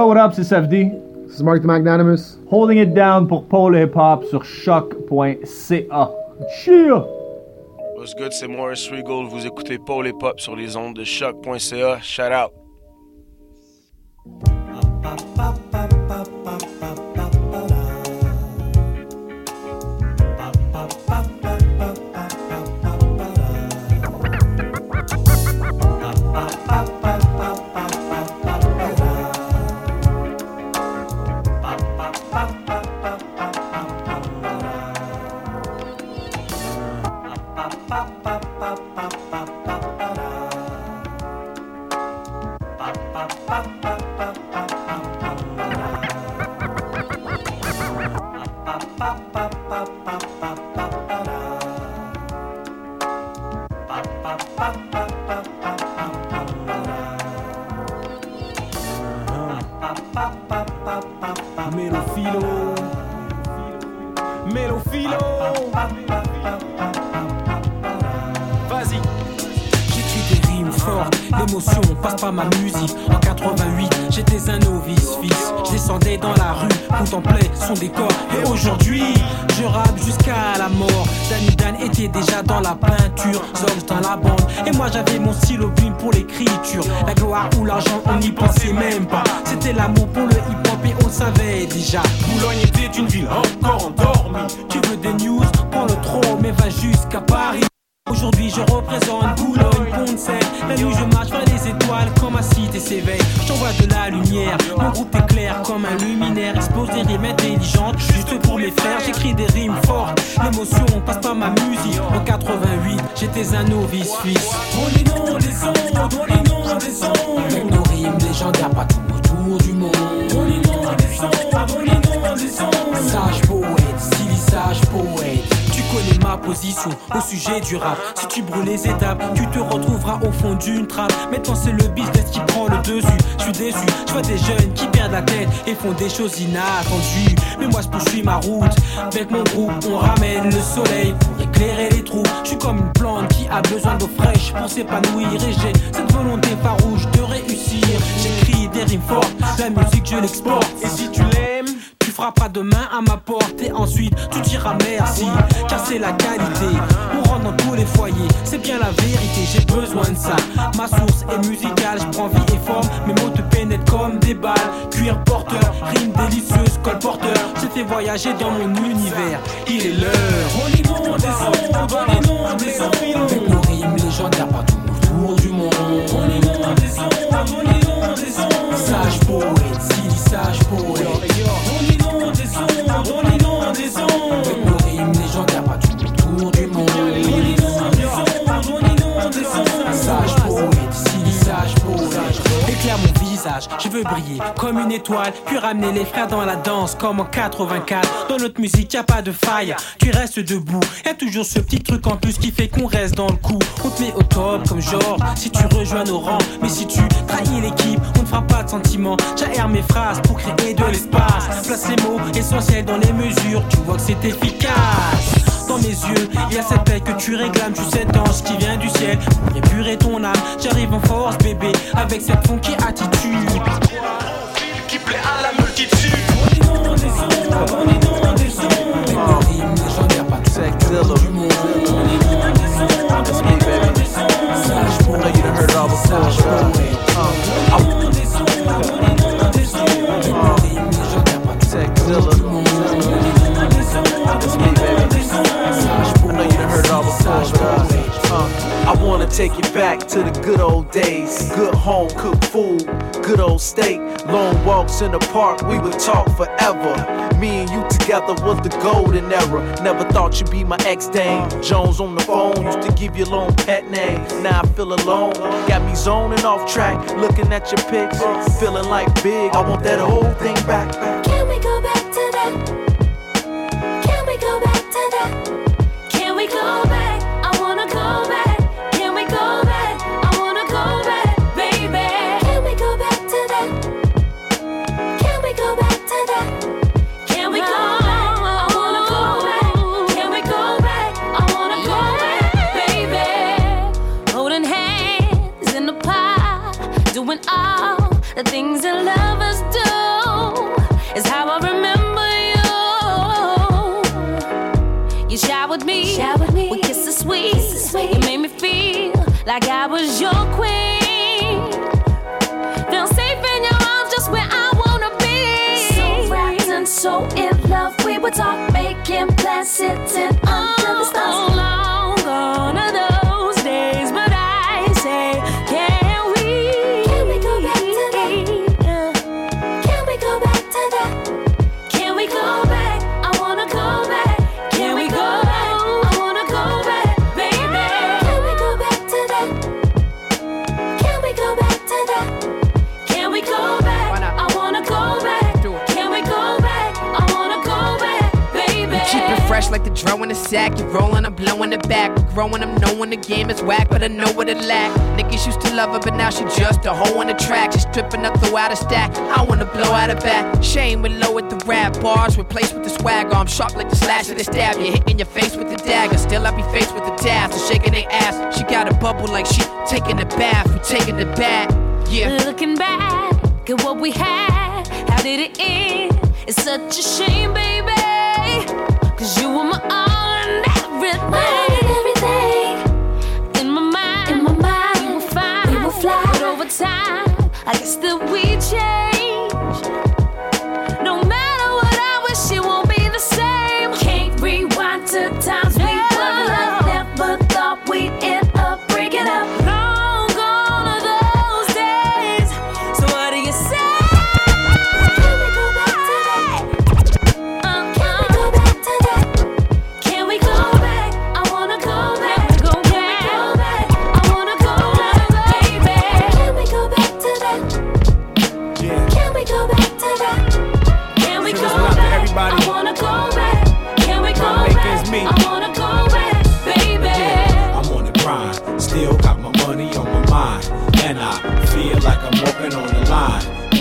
Yo, what up, c'est SFD. C'est Mark the Magnanimous. Holding it down pour Paul Hip Hop sur choc.ca. Cheer! What's good, c'est Morris Regal. Vous écoutez Paul et Pop sur les ondes de choc.ca. Shout out. Au sujet du rap. Si tu brûles les étapes, tu te retrouveras au fond d'une trappe. Maintenant c'est le business qui prend le dessus. Je suis déçu, je vois des jeunes qui perdent la tête et font des choses inattendues. Mais moi je poursuis ma route. Avec mon groupe, on ramène le soleil pour éclairer les trous. Je suis comme une plante qui a besoin d'eau fraîche pour s'épanouir. Et j'ai cette volonté farouche de réussir. J'écris des rimes fortes, la musique je l'exporte. Et si tu l'aimes, tu frapperas demain à ma porte et ensuite tu diras merci car c'est la qualité. On rentre dans tous les foyers, c'est bien la vérité, j'ai besoin de ça. Ma source est musicale, je prends vie et forme, mes mots te pénètrent comme des balles. Cuir porteur, rime délicieuse, colporteur. J'ai fait voyager dans mon univers, il est l'heure. On y monte des sons, on y monte des. Avec nos rimes légendaires partout autour du monde. On y monte des sons, on y monte des sons. Sage poète, silly sage poète on est des ondes. Je veux briller comme une étoile, puis ramener les frères dans la danse comme en 84. Dans notre musique, y a pas de faille, tu restes debout. Y a toujours ce petit truc en plus qui fait qu'on reste dans le coup. On te met au top comme genre, si tu rejoins nos rangs. Mais si tu trahis l'équipe, on ne fera pas de sentiments. J'aère mes phrases pour créer de l'espace. Place les mots essentiels dans les mesures, tu vois que c'est efficace. Dans mes yeux, il y a cette paix que tu réclames, tu cet ange qui vient du ciel. Pour épurer ton âme. J'arrive en force, bébé, avec cette funky attitude. Qui plaît à la multitude. On des sons, on des nos rimes légendaires, pas tout du monde. On inonde uh, I wanna take you back to the good old days. Good home cooked food, good old steak, long walks in the park, we would talk forever. Me and you together was the golden era. Never thought you'd be my ex dame. Jones on the phone used to give you long pet name. Now I feel alone, got me zoning off track, looking at your pics, feeling like big. I want that whole thing back. Can we go back to that? Can we go back to that? Was your queen. Feel safe in your arms, just where I wanna be. So wrapped and so in love, we would talk, making plans, sitting fresh like the draw in the sack. You're rolling, I'm blowing it back. We're growing, I'm knowing the game is whack, but I know what it lack. Niggas used to love her, but now she just a hoe on the track. She's stripping up, throw out a stack. I wanna blow out her back. Shame with low at the rap bars, replaced with the swagger. Oh, I'm sharp like the slash of the stab. You're hitting your face with the dagger. Still, I be faced with the task of shaking their ass. She got a bubble like she taking a bath. We taking the bath. Yeah. Looking back at what we had, how did it end? It's such a shame, baby. Cause you were my all and everything. everything. In my mind, in my mind, we were fine. We were fly. But over time, I guess that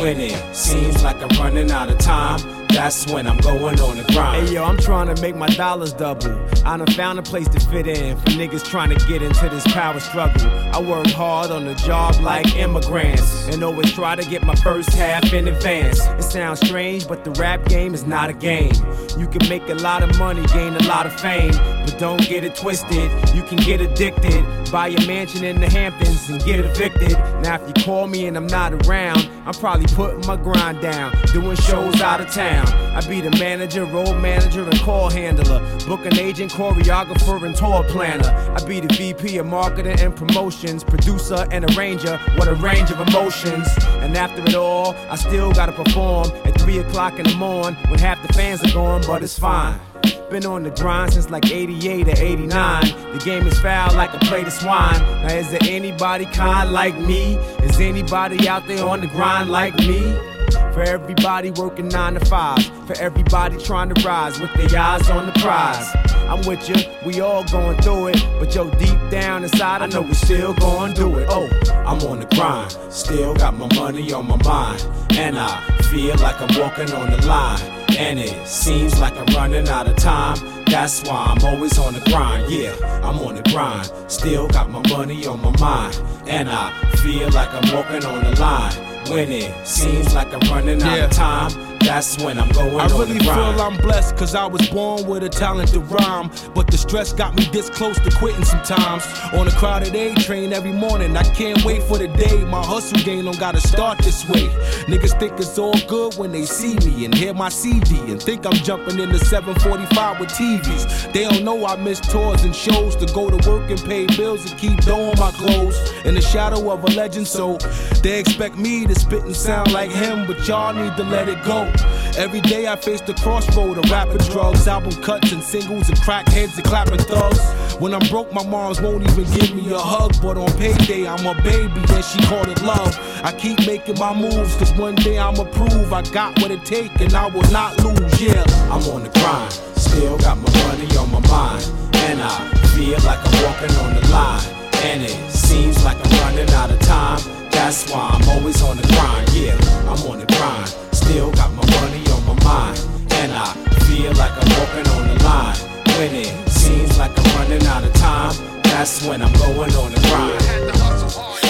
Seems like I'm running out of time, That's when I'm going on the grind. Hey yo, I'm trying to make my dollars double. I done found a place to fit in for niggas trying to get into this power struggle. I work hard on the job like immigrants and always try to get my first half in advance. It sounds strange, but the rap game is not a game. You can make a lot of money, gain a lot of fame, but don't get it twisted. You can get addicted, buy a mansion in the Hamptons and get evicted. Now, if you call me and I'm not around, I'm probably putting my grind down, doing shows out of town. I be the manager, road manager, and call handler, booking agent, choreographer, and tour planner. I be the VP of marketing and promotions, producer and arranger. What a range of emotions. And after it all, I still gotta perform at 3 o'clock in the morning when half the fans are gone, but it's fine. Been on the grind since like 88 or 89. The game is foul like a plate of swine. Now, is there anybody kind like me? Is anybody out there on the grind like me? For everybody working nine to five. For everybody trying to rise with their eyes on the prize. I'm with you, we all going through it. But yo, deep down inside, I know we still gonna do it. Oh, I'm on the grind, still got my money on my mind. And I feel like I'm walking on the line. And it seems like I'm running out of time. That's why I'm always on the grind. Yeah, I'm on the grind. Still got my money on my mind. And I feel like I'm walking on the line. When it seems like I'm running out of time. That's when I'm going I really feel I'm blessed cause I was born with a talent to rhyme. But the stress got me this close to quitting sometimes. On a crowded A train every morning, I can't wait for the day my hustle game don't gotta start this way. Niggas think it's all good when they see me and hear my CD and think I'm jumping in the 745 with TVs. They don't know I miss tours and shows to go to work and pay bills and keep doing my clothes. In the shadow of a legend, so they expect me to spit and sound like him, but y'all need to let it go. Every day I face the crossroad of rapper drugs, album cuts and singles and crackheads and clapping thugs. When I'm broke, my moms won't even give me a hug, but on payday I'm a baby and she called it love. I keep making my moves, cause one day I'ma prove I got what it take and I will not lose, yeah. I'm on the grind, still got my money on my mind. And I feel like I'm walking on the line. And it seems like I'm running out of time. That's why I'm always on the grind, yeah. I'm on the grind, still got my money on my mind. And I feel like I'm walking on the line. When it seems like I'm running out of time, that's when I'm going on the grind.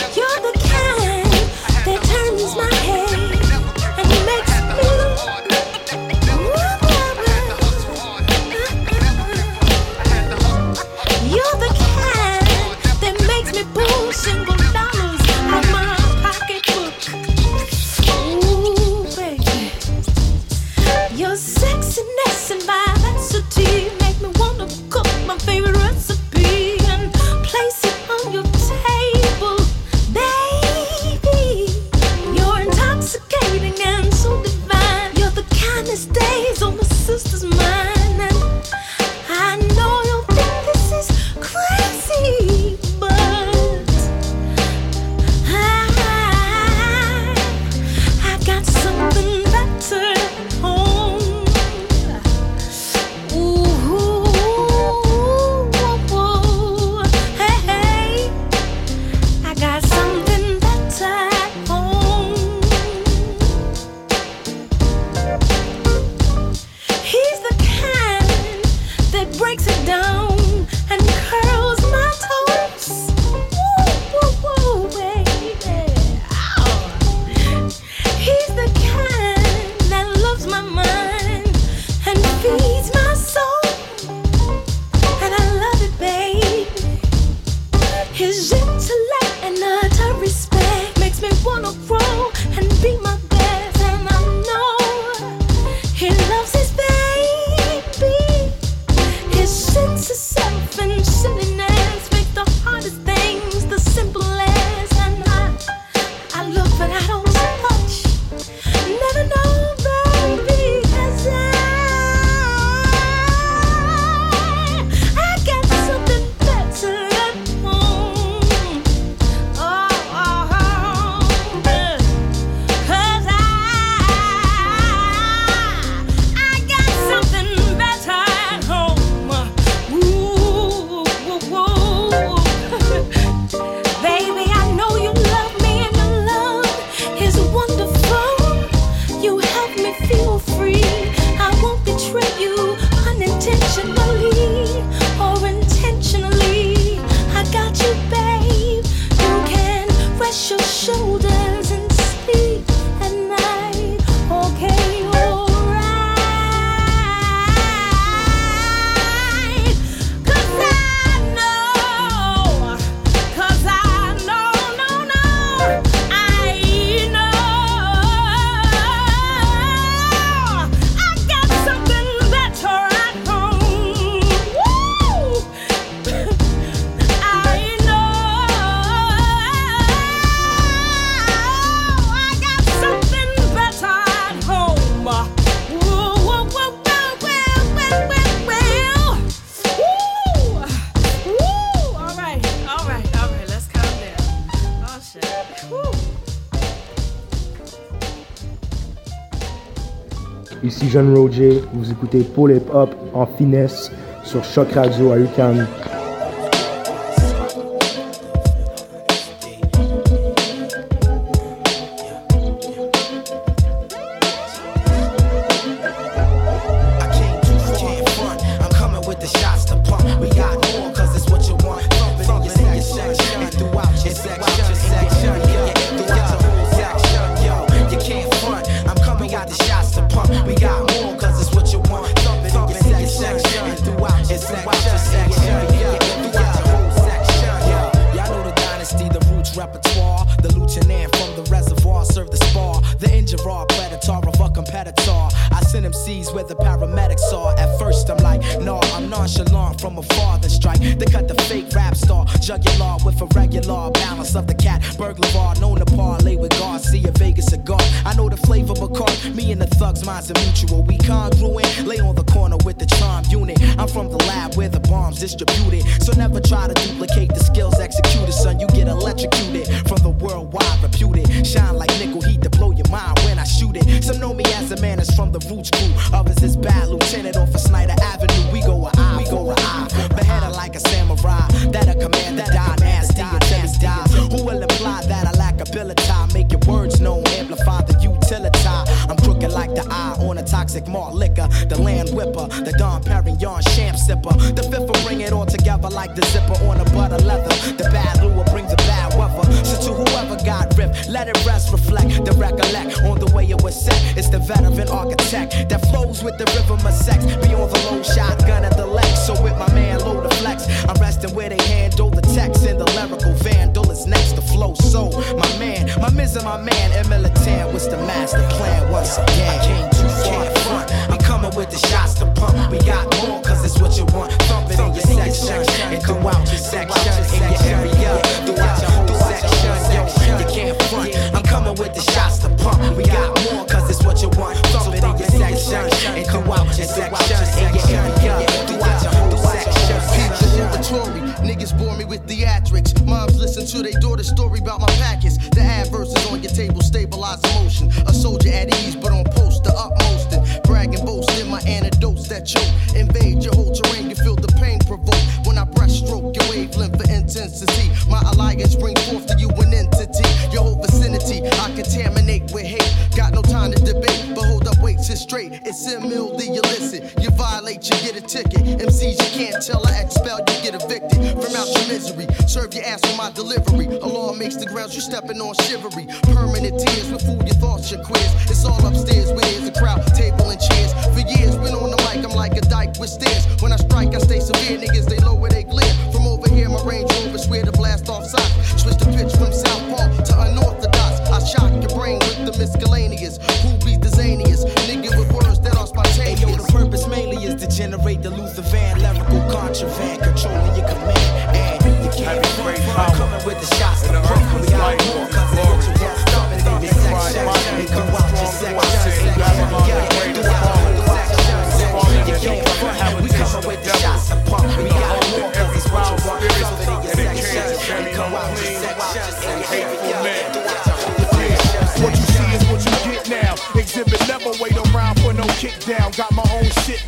Ici John Roger, vous écoutez Paul Hip Hop en finesse sur Choc Radio à UCAM.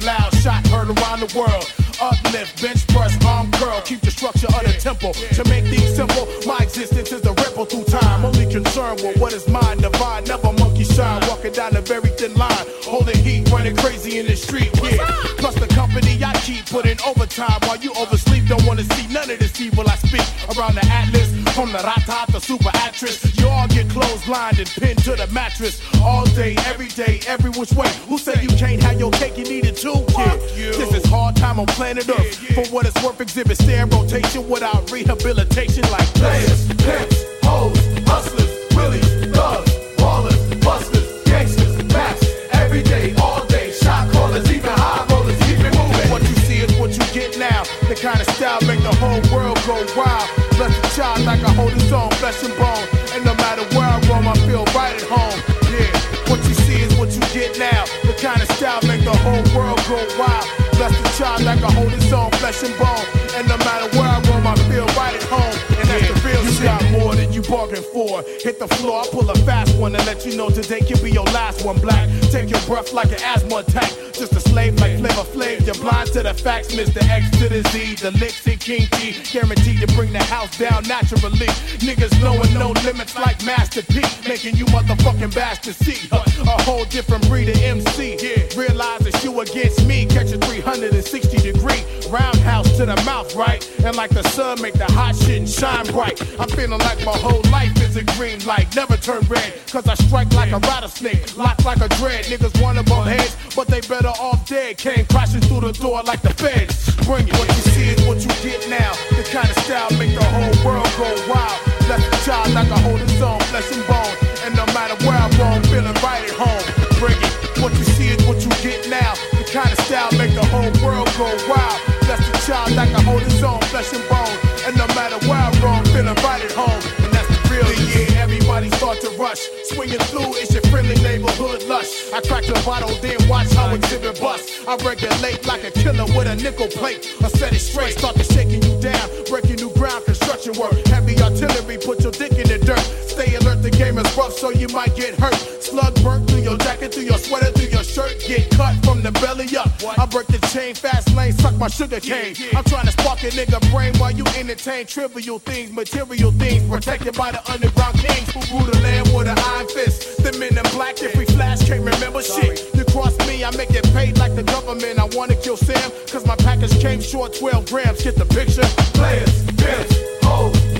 loud, shot heard around the world. Uplift, bench press, arm curl, keep the structure of the temple. To make things simple, my existence is a ripple through time. Only concerned with what is mine, divine, never monkey shine. Walking down a very thin line, holding heat, running crazy in the street. Yeah, plus the company I keep putting overtime while you oversleep. Don't wanna see none of this evil I speak around the atlas. From the rata to super actress, you all get clotheslined and pinned to the mattress. All day, every day, every which way. Who said you can't have your cake? You need it too? kid. This is hard time on planet Earth. Yeah, yeah. For what it's worth, Xzibit stair rotation without rehabilitation like players, pimps, hoes, hustlers, willies, thugs, ballers, busters, gangsters, maps. Every day, all day, shot callers, even high rollers, keep it moving. What you see is what you get now. The kind of style make the whole world go wild shine like I hold his own, flesh and bone. And no matter where I roam, I feel right at home. Yeah, what you see is what you get now. The kind of style make the whole world go wild. Bless the child like I hold his own, flesh and bone. And no matter where I roam, I feel right at home got more than you bargained for. Hit the floor, I pull a fast one and let you know today can be your last one. Black, take your breath like an asthma attack. Just a slave like Flavor Flav. You're blind to the facts, Mr. X to the Z. The Liks and King T. Guaranteed to bring the house down naturally. Niggas knowing no limits like Master P. Making you motherfucking bastards see. A, whole different breed of MC. Realize it's you against me. Catch a 360 degree roundhouse to the mouth, right? And like the sun, make the hot shit shine bright. I'm feeling like my whole life is a green light. Never turn red, cause I strike like a rattlesnake. Lock like a dread. Niggas wanna bump heads, but they better off dead. Came crashing through the door like the feds. Bring it. What you see is what you get now. The kind of style make the whole world go wild. Left the child like a hold his own, flesh and bone. And no matter where I roam, feeling right at home. Bring it. What you see is what you get now. The kind of style make the whole world go wild. Left the child like a hold his own, flesh and bone. And no matter where I roam, feeling right at home. And that's the real yeah. Everybody start to rush. Swinging through, it's your friendly neighborhood lush. I crack the bottle, then watch how Xzibit bust. I regulate like a killer with a nickel plate. I set it straight, start to shaking you down. Breaking new ground, construction work. Heavy artillery, put your dick in the dirt. Stay alert, the game is rough, so you might get hurt. Slug burnt through your jacket, through your sweater, through your shirt. Get cut from the belly up. I break the chain, fast lane, suck my sugar cane. I'm trying to spark a nigga brain while you entertain trivial things, material things. Protected by the underground kings who rule the land with an iron fist. The men in black, if we flash, can't remember shit. You cross me, I make it paid like the government. I wanna kill Sam, cause my package came short 12 grams. Get the picture? Players, pimps, hoes,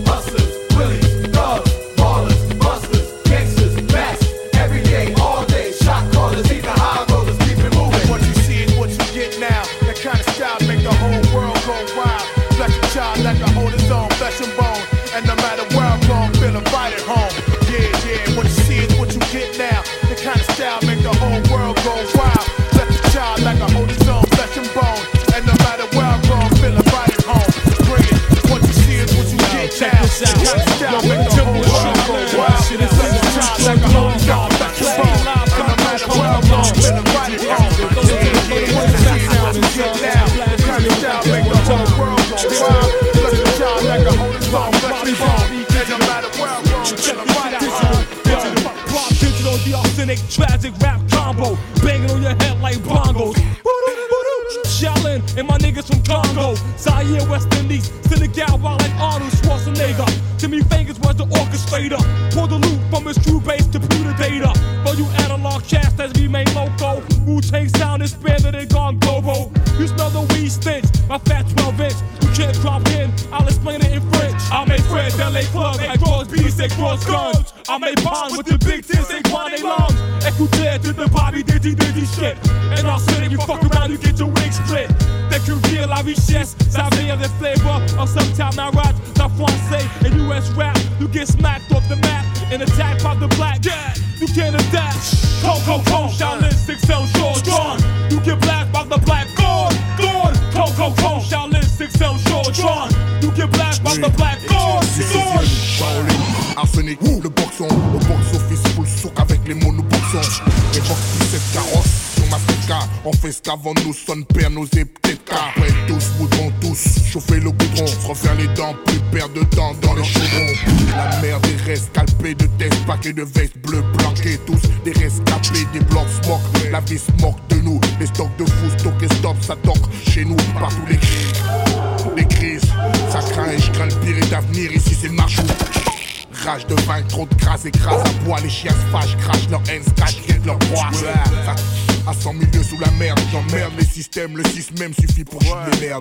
tragic rap combo. Banging on your head like bongos. Shellin' and my niggas from Congo, Zaire, West Indies, Senegal, wild like Arnold Schwarzenegger.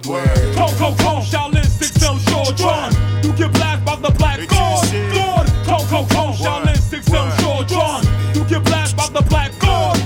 Coco, Shaolin 6L short drawn. You get black by the black. Shaolin 6L short drawn. You get black by the black. Coco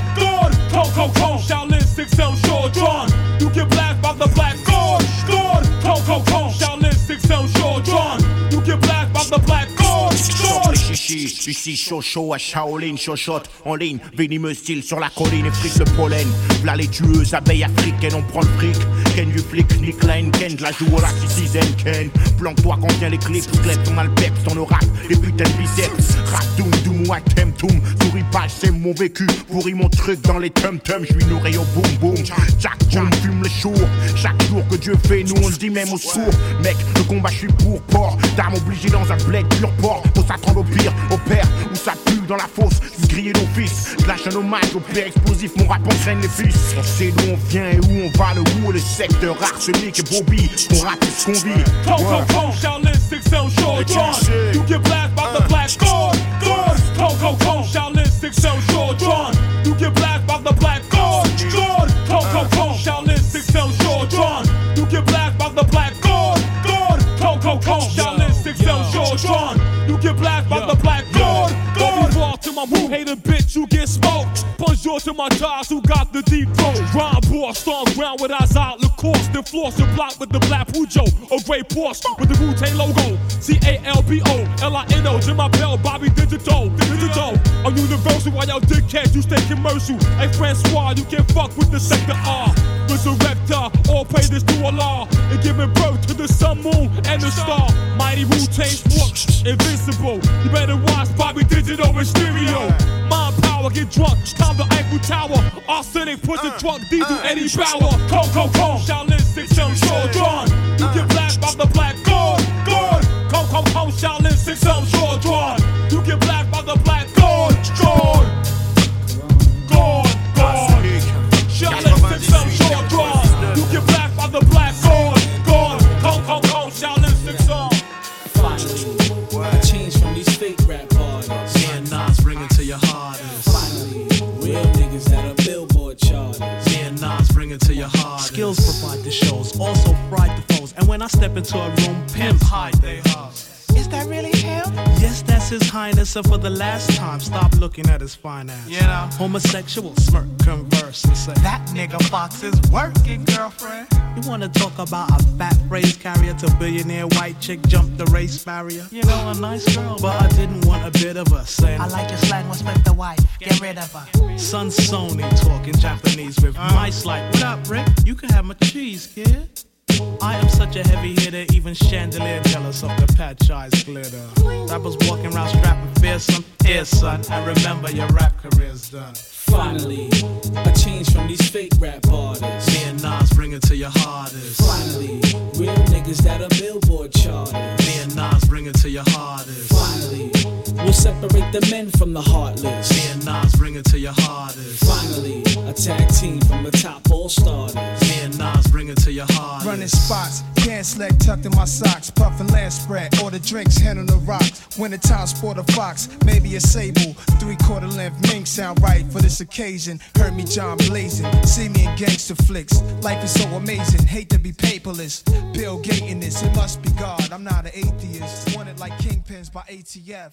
Coco, Shaolin 6L short drawn. You get black by the black. Gone, gone. Coco Coco, Shaolin 6L short drawn. You get black by the black. Gone, gone. chichi, ici chaud chaud à Shaolin, chochotte en ligne, venimeux style sur la colline et fric le pollen. V'là les tueuses abeilles africaines, on prend le fric. Ken du flic, Nick Lane, Ken la joue au lac, citizen Ken. Planque-toi quand vient les clips, squelette, on a le peps dans le rap, les putains de biceps. Ratoum, doum, ouais, tem, toum, souris pas, c'est mon vécu. Pourri mon truc dans les tum tum, j'suis nourri au boum boum. Jack, boom, fume le jour. Chaque jour que Dieu fait, nous on le dit même au sourd. Mec, le combat, je suis pour port. D'armes obligées dans un bled pur port. Faut s'attendre au pire, au père, où ça dans la fosse. Vous griller nos fils. Lâche un hommage au père explosif, mon rap entraîne les fils. On sait d'où on vient et où on va, le où le secteur arsenic et Bobby. On rate tout ce qu'on vit. Coco, Ouais. Coco, Shaolin, Six L, Short c'est? You get blast by the black god, god. Coco, Coco, Shaolin, Six L, Short John. You get blast by the black floss and block with the black Pujo. A gray Porsche with the Wu-Tang logo. C-A-L-B-O, L-I-N-O. Jim my bell, Bobby Digital. Digital. A universal while y'all dickheads, you stay commercial. Hey Francois, you can fuck with the sector R. Resurrector, all praises to Allah. And giving birth to the sun, moon, and the star. Mighty Wu-Tang sports, invincible. You better watch Bobby Digital and stereo. Mind power, get drunk, time the Eiffel Tower. Arsenik, push the truck, diesel, Eddie Bauer. Come, come, come, Shaolin, six, short, drawn. You get black by the black god, god. Come, come, come, Shaolin, six, short, drawn. You into a room, pimp hide they hoes. Is that really him? Yes, that's his highness, and for the last time, stop looking at his finance. You know. Homosexual smirk, converse, and say, That nigga Fox is working, girlfriend. You wanna talk about a fat race carrier to billionaire white chick jump the race barrier? You know, a nice girl, but I didn't want a bit of her saying, I like your slang, respect the wife. Get rid of her. Son Sony talking Japanese with uh. my slight. What up, Rick? You can have my cheese, kid. I am such a heavy hitter, even chandelier jealous of the patch eyes glitter. Rappers walking around strapping fearsome. Here, son, I remember your rap career's done. Finally, a change from these fake rap artists. Me and Nas bring it to your hardest. Finally, real niggas that are billboard charters. Me and Nas bring it to your hardest. Finally, we'll separate the men from the heartless. Me and Nas bring it to your hardest. Finally, a tag team from the top all starters. Me and Nas bring it to your hardest. Running spots, dance leg tucked in my socks, puffin' land spread, order drinks, hand on the rocks. Winter time, sport a fox, maybe a sable, three quarter length mink sound right for this occasion. Heard me John blazing, see me in gangster flicks. Life is so amazing, hate to be paperless. Bill Gates in this, it must be God. I'm not an atheist, wanted like kingpins by ATF.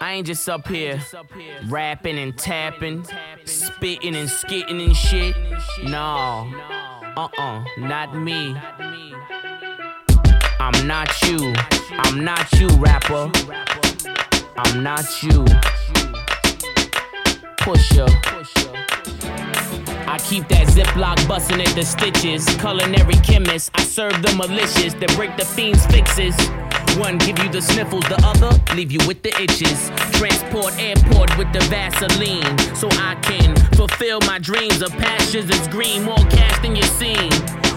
I ain't just up here rapping and tapping, spitting and skitting and shit. No. Uh uh, not me. I'm not you. I'm not you, rapper. I'm not you. Pusher. I keep that Ziploc busting at the stitches. Culinary chemist, I serve the malicious that break the fiend's fixes. One give you the sniffles, the other leave you with the itches. Transport airport with the Vaseline, so I can fulfill my dreams of pastures that's green, more cash than you seen.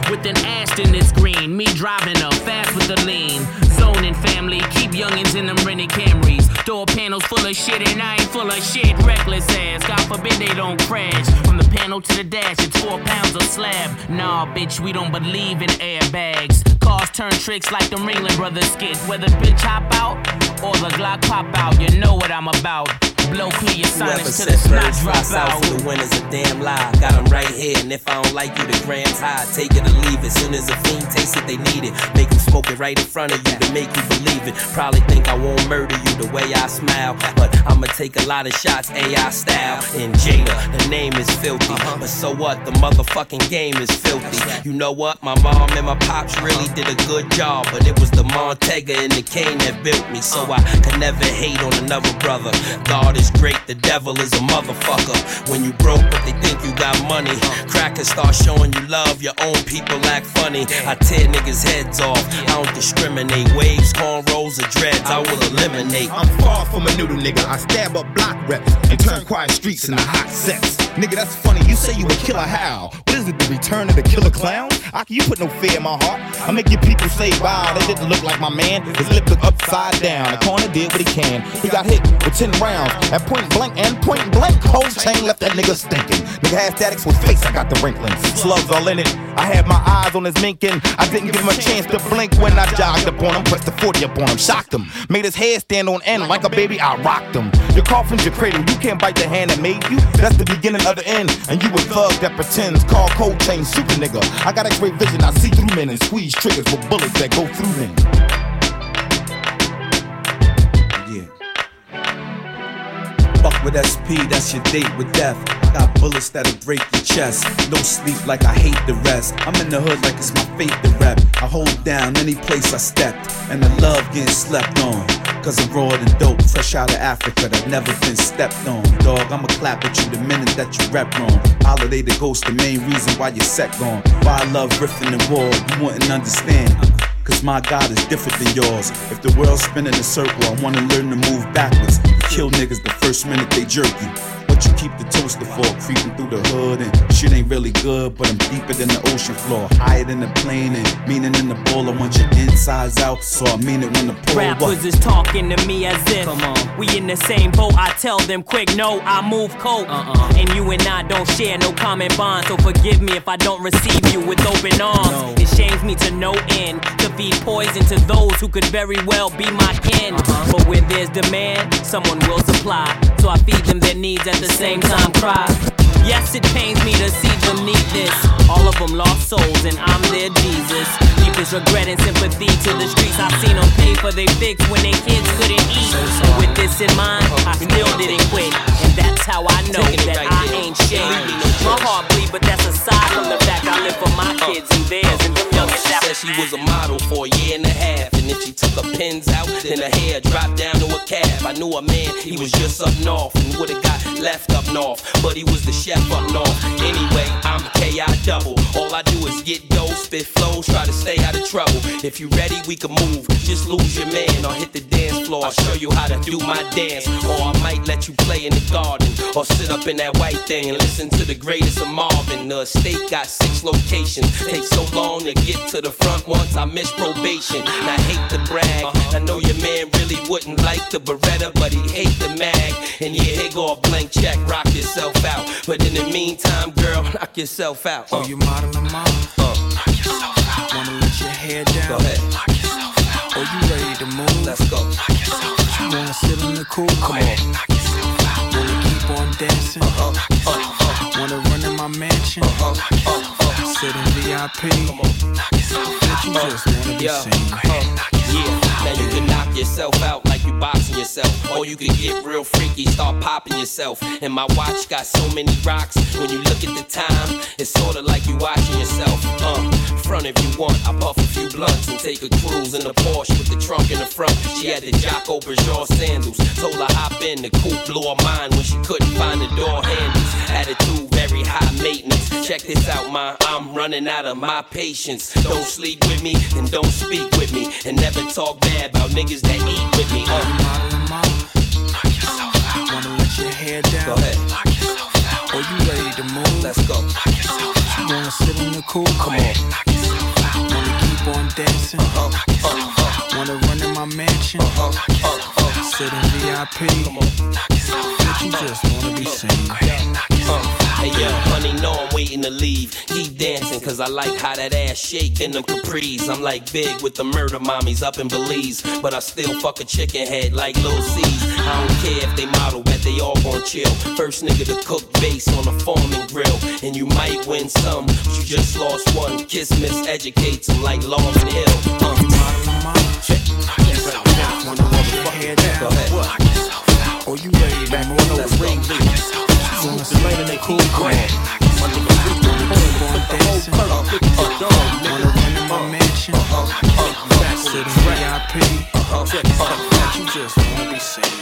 With an Aston it's green, me driving up fast with the lean. Zoning family, keep youngins in them rented Camrys. Door panels full of shit and I ain't full of shit. Reckless ass, God forbid they don't crash. From the panel to the dash, it's four pounds of slab. Nah, bitch, we don't believe in airbags. Cars turn tricks like the Ringling Brothers skit. Whether bitch hop out or the Glock pop out, you know what I'm about. Blow clear your Whoever sinus till the said snot birds fly drop south out. for the winners a damn lie. Got 'em right here, and if I don't like you, the grams high. Take it or leave it. Soon as a fiend taste it, they need it. Make Make 'em smoke it right in front of you to make you believe it. Probably think I won't murder you the way I smile, but I'ma take a lot of shots AI style. And Jada, the name is filthy, uh-huh. but so what? The motherfucking game is filthy. You know what? My mom and my pops really did a good job, but it was the Montega and the cane that built me, so uh. I could never hate on another brother. God is great, the devil is a motherfucker. When you broke, but they think you got money. Crackers start showing you love, your own people act funny. I tear niggas' heads off, I don't discriminate. Waves, cornrows, or dreads, I will eliminate. I'm far from a noodle nigga. I stab up block reps and turn quiet streets into hot sets. Nigga, that's funny. You say you a killer how? What is it, the return of the killer clown? I, you put no fear in my heart. I make your people say, wow, that didn't look like my man. His lip looked upside down. The corner did what he can. He got hit with 10 rounds at point blank and point blank. Whole chain left that nigga stinking. Nigga had statics with face, I got the wrinkling. Slugs all in it. I had my eyes on his minkin'. I didn't give him a chance to blink when I jogged up on him. Pressed the 40 up on him, shocked him. Made his head stand on end like a baby, I rocked him. Your coffin's your cradle, you can't bite the hand that made you. That's the beginning of the end. And you a thug that pretends, call cold chain super nigga. I got x-ray vision, I see through men and squeeze triggers with bullets that go through them. With SP, that's your date with death. Got bullets that'll break your chest. No sleep like I hate the rest. I'm in the hood like it's my fate to rep. I hold down any place I stepped, and I love getting slept on. Cause I'm raw and dope, fresh out of Africa that never been stepped on. Dog, I'ma clap at you the minute that you rep wrong. Holiday the ghost, the main reason why you set gone. Why I love riffing and war, you wouldn't understand. Cause my God is different than yours. If the world's spinning in a circle, I wanna learn to move backwards. You kill niggas the first minute they jerk you. But you keep the toaster fork creeping through the hood and shit ain't really good, but I'm deeper than the ocean floor. Higher than the plane and meaning in the bowl. I want your insides out, so I mean it when the pull Rappers is talking to me as if Come on. we in the same boat. I tell them quick, no, I move coke. Uh-uh. And you and I don't share no common bond. So forgive me if I don't receive you with open arms. It shames me to no end to feed poison to those who could very well be my kin. Uh-huh. But where there's demand, someone will supply. So I feed them their needs at the same time cry. Yes, it pains me to see them need this. All of them lost souls, and I'm their Jesus. Deepest regret and sympathy to the streets. I seen them pay for their fix when their kids couldn't eat. And with this in mind, I still didn't quit. And that's how I know that I ain't shit. My heart bleed, but that's aside from the fact I live for my uh, kids and theirs and them uh, youngest She said she was a model for a year and a half. And if she took her pins out, then her hair dropped down to a calf. I knew a man, he was just up north and would've got left up north. But he was the chef up north. Anyway, I'm KI double. All I do is get dough, spit flows, try to stay out of trouble. If you ready, we can move. Just lose your man or hit the dance floor. I'll show you how to do my dance. Or I might let you play in the garden. Or sit up in that white thing and listen to the greatest of Marvin. The estate got six locations. Takes so long to get to the front once I miss probation. And I hate to brag. I know your man really wouldn't like the Beretta, but he hate the mag. And yeah, here go a blank check, rock yourself out. But in the meantime, girl, knock yourself out. Oh, you modeling mom? Uh. Knock yourself out. Wanna let your hair down? Go ahead. Knock yourself out. Oh, you ready to move? Let's go. Knock yourself out. You wanna sit in the cool? Come on. Knock yourself out. Wanna keep on dancing? Uh-huh. Knock yourself out. Wanna run in my mansion? Uh-huh. Knock yourself out. Sit in VIP? Knock yourself out. You just wanna be Yo, seen? uh, yeah, now you can knock yourself out boxing yourself, or you can get real freaky, start popping yourself. And my watch got so many rocks. When you look at the time, it's sorta like you watching yourself. Uh, front if you want, I puff a few blunts and take a cruise in the Porsche with the trunk in the front. She had the Jocko Bergeron sandals. Told her hop in, the coupe blew her mind when she couldn't find the door handles. Attitude very high maintenance. Check this out, ma. I'm running out of my patience. Don't sleep with me and don't speak with me. And never talk bad about niggas that eat with me. Uh. Wanna keep on dancing? Wanna run in my mansion? Knock yourself out. Sit in VIP? Come on. Knock yourself out. You just wanna be seen? Knock yourself out. Hey yo, honey, know I'm waiting to leave. Keep dancing, cause I like how that ass shake in them capris. I'm like big with the murder mommies up in Belize. But I still fuck a chicken head like Lil C's. I don't care if they model, bet they all gon' chill. First nigga to cook base on a foreman grill. And you might win some, but you just lost one. Kiss miseducates them like Lauryn Hill. Uh. Check. Go ahead. Or oh, you ready to run over ring The lane they cool grand. My nigga born dancing. Wanna run in my mansion. Sit in VIP. You just wanna be seen.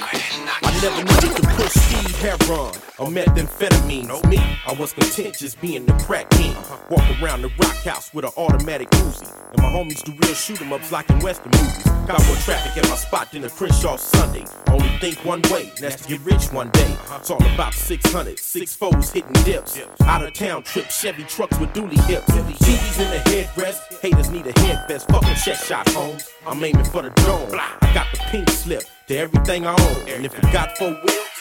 I never needed to push speed heroin or methamphetamines. Me, I was content just being the crack king. Walk around the rock house with an automatic Uzi. And my homies do real shoot 'em ups like in Western movies. Got more traffic at my spot than a Crenshaw Sunday. Only think one way, and that's to get rich one day. It's all about 600, six foes hitting dips. Out of town trip, Chevy trucks with dually hips. TVs in the headrest, haters need a head vest. Fucking check shot, homes. I'm aiming for the dome. I got the pink slip to everything I own. And if it got four wheels,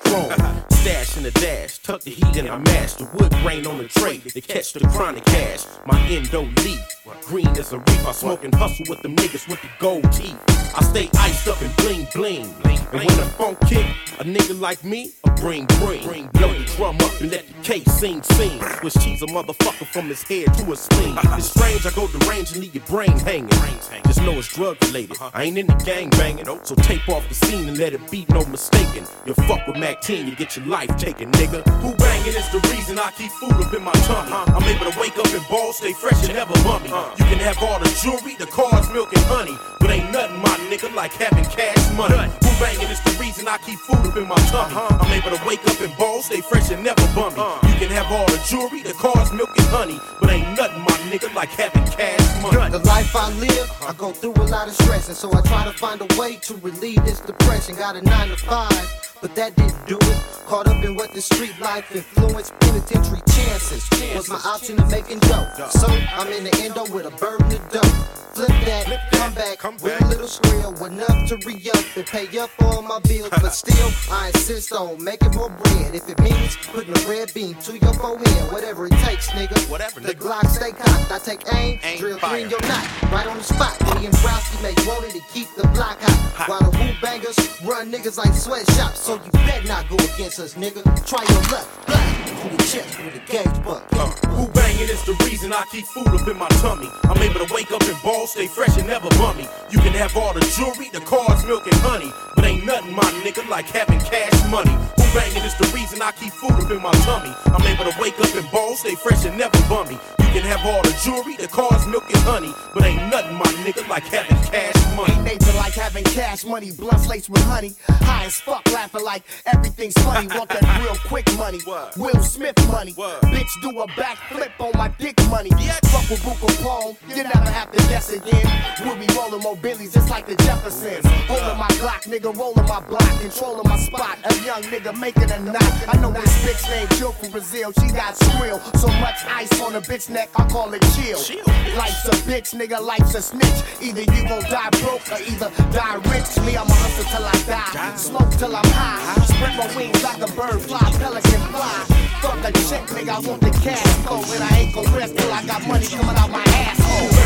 strong. Stash in the dash, tuck the heat and I mash the wood grain on the tray to catch the chronic cash. My endo leaf, green as a reef. I smoke and hustle with them niggas with the gold teeth. I stay iced up and bling bling. And when the funk kick, a nigga like me, a bring bring. Blow the drum up and let the case sing sing. Swiss cheese a motherfucker from his head to his sling. It's strange, I go to range and leave your brain hanging. Just know it's drug related. I ain't in the gang banging, so tape off the scene and let it be no mistaken. You fuck with Mac 10, you get your life taken, nigga. Who banging is the reason I keep food up in my tummy. I'm able to wake up and ball, stay fresh and never bummy. You can have all the jewelry, the cars, milk, and honey. But ain't nothing, my nigga, like having cash money. Banging is the reason I keep food up in my tummy. I'm able to wake up and ball, stay fresh and never bummy. You can have all the jewelry, the cars, milk, and honey. But ain't nothing, my nigga, like having cash money. The life I live, I go through a lot of stress, and so I try to find a way to relieve this depression. Got a nine to five, but that didn't do it. Caught up in what the street life influenced, penitentiary chances was my option of making dough. So I'm in the endo with a burden of dough. Flip that, come back, with a little skrill, enough to re up and pay up all my bills. But still, I insist on making more bread. If it means putting a red beam to your forehead, whatever it takes, nigga. Whatever, the Glock stay cocked. I take aim, drill three in your knot, right on the spot. Me and Browski make rolling to keep the block hot. While the woo bangers run niggas like sweatshops. So you better not go against us, nigga. Try your luck. Black through the chest with a gauge buck. Who banging is the reason I keep food up in my tummy. I'm able to wake up and ball, stay fresh and never bummy. You can have all the jewelry, the cars, milk, and honey. But ain't nothing, my nigga, like having cash money. Banging is the reason I keep food up in my tummy. I'm able to wake up and ball, stay fresh and never bummy. You can have all the jewelry, the cars, milk, and honey. But ain't nothing, my nigga, like having cash money. Ain't nature like having cash money, blunts laced with honey. High as fuck, laughing like everything's funny. Want that real quick money. Will Smith money. Bitch, do a backflip on my dick money. Fuck with Buka Palm, you never have to guess again. We'll be rolling more Billies just like the Jeffersons. Holding my Glock, nigga, rolling my block, controlling my spot. A young nigga a knot. I know this bitch named Jill from Brazil, she got skrill. So much ice on a bitch neck, I call it chill. Life's a bitch, nigga, life's a snitch. Either you gon' die broke or either die rich. Me, I'ma hustle till I die. Smoke till I'm high. Spread my wings like a bird fly, pelican fly. Fuck a chick, nigga, I want the cash flow. And I ain't gon' rest till I got money coming out my asshole.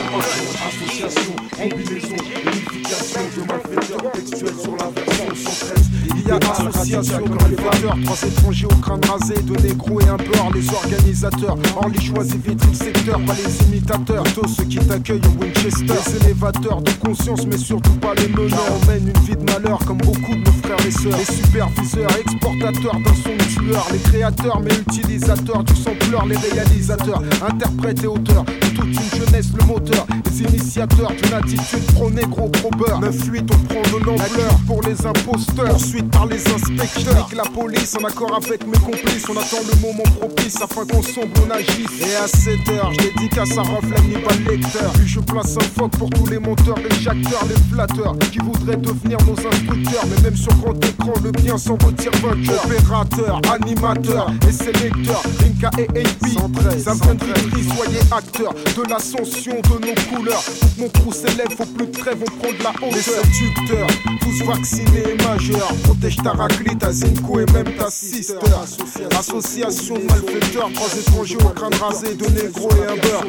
Association, combinaison, unification de malfaiteurs textuels sur la version 113. Il y a association, malfaiteurs, trois étrangers au crâne rasé, de négros et un beurre, les organisateurs. Or les choisis vitrent le secteur, pas les imitateurs. Tous ceux qui t'accueillent au Winchester, les élévateurs de conscience, mais surtout pas les meneurs. On mène une vie de malheur comme beaucoup de nos frères et sœurs. Les superviseurs, exportateurs d'un son tueur, les créateurs, mais utilisateurs du sampleur, les réalisateurs, interprètes et auteurs de toute une jeunesse le moteur. Les initiateurs d'une attitude pro-négro, pro-beurre. 9-8, on prend de l'ampleur pour les imposteurs. Poursuite par les inspecteurs. Avec la police, en accord avec mes complices. On attend le moment propice afin qu'on sombre, on agisse. Et à 7 heures, je dédicace à Rof, l'ami pas le lecteur. Puis je place un phoque pour tous les monteurs, les jacteurs, les flatteurs. Qui voudraient devenir nos instructeurs. Mais même sur grand écran, le bien s'en retire vainqueur. Opérateur, animateur et sélecteur. Rinka et AP. 113, soyez acteurs de l'ascension de nos couleurs. Mon trou s'élève, faut plus de trêve, on prend de la hauteur. Les séducteurs, tous vaccinés et majeurs. Protège ta raclite, ta Zinko et même ta sister. Association de malfaiteurs, trois étrangers au crâne rasé, deux négros et un beurre.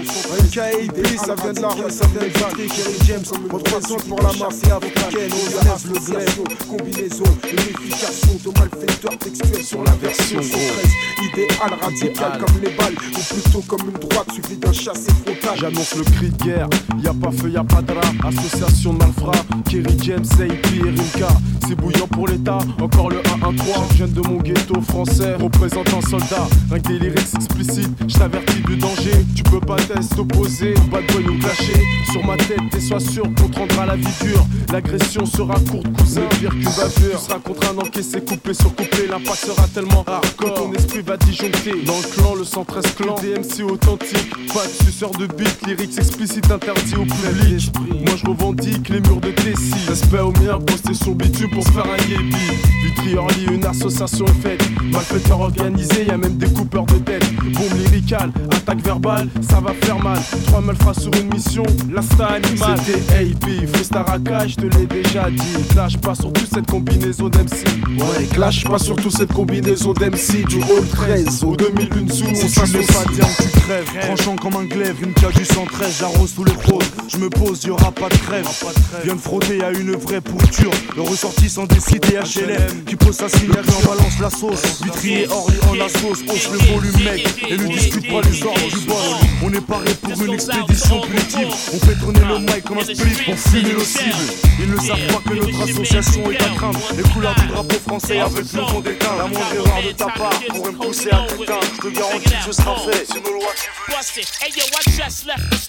KAP, ça vient de la rue, ça vient de Patrick, Kerry James. Représente pour la mafia africaine, on lève le glaive. Combinaison, unification de malfaiteurs textuels sur la version 113. Idéal radical comme les balles, ou plutôt comme une droite suivie d'un chassé frontal. J'annonce le cri de guerre, y a pas feu, y a pas de rat. Association de malfrats, Kerry James, et Rinka. C'est bouillant pour l'état, encore le 1-1-3. Chaque jeune de mon ghetto français représente un soldat. Un des lyrics explicites, je t'avertis du danger. Tu peux pas test opposé, bad boy nous clasher. Sur ma tête, et sois sûr qu'on te rendra la vie dure. L'agression sera courte, cousin, pire qu'une bavure. Tu seras contraint d'encaisser, coupé sur coupé. L'impact sera tellement hardcore. Ton esprit va disjoncter. Dans le clan, le 113 clan, DMC authentique. Pas de suceur de beat, lyrics explicites interdits au public. Moi je revendique les murs de Tessie. Respect aux meilleurs, poster son bitume pour se faire un yébi. Vitry Orly, une association est faite. Malfaiteurs organisés, y a même des coupeurs de tête. Bombe lyricale, attaque verbale, ça va faire mal. Trois malfrats sur une mission, l'insta animal. C'était AP, freestyle je te l'ai déjà dit. Clash pas sur toute cette combinaison d'MC. Ouais, clash pas sur toute cette combinaison d'MC. Du Hall 13 au 2001 Zoom, on s'associe. pas dire tu crèves, tranchant comme un glaive, une cage du 113, j'arrose tous les pros. Je me pose, y aura pas de crève. Viens de frotter à une vraie pourriture. Le ressortissant des cités HLM qui pose sa signature, on balance la sauce. Orly en la sauce, hausse le volume, mec. Et ne discute pas les ordres du boss. On est paré pour une expédition punitive. On fait tourner le mic comme un split pour fumer nos cibles. Ils ne savent pas que notre association est à craindre. Les couleurs du drapeau français avec le fond d'éteint. La moindre erreur de ta part pourrait me pousser à t'éteindre. Je te garantis que ce sera fait.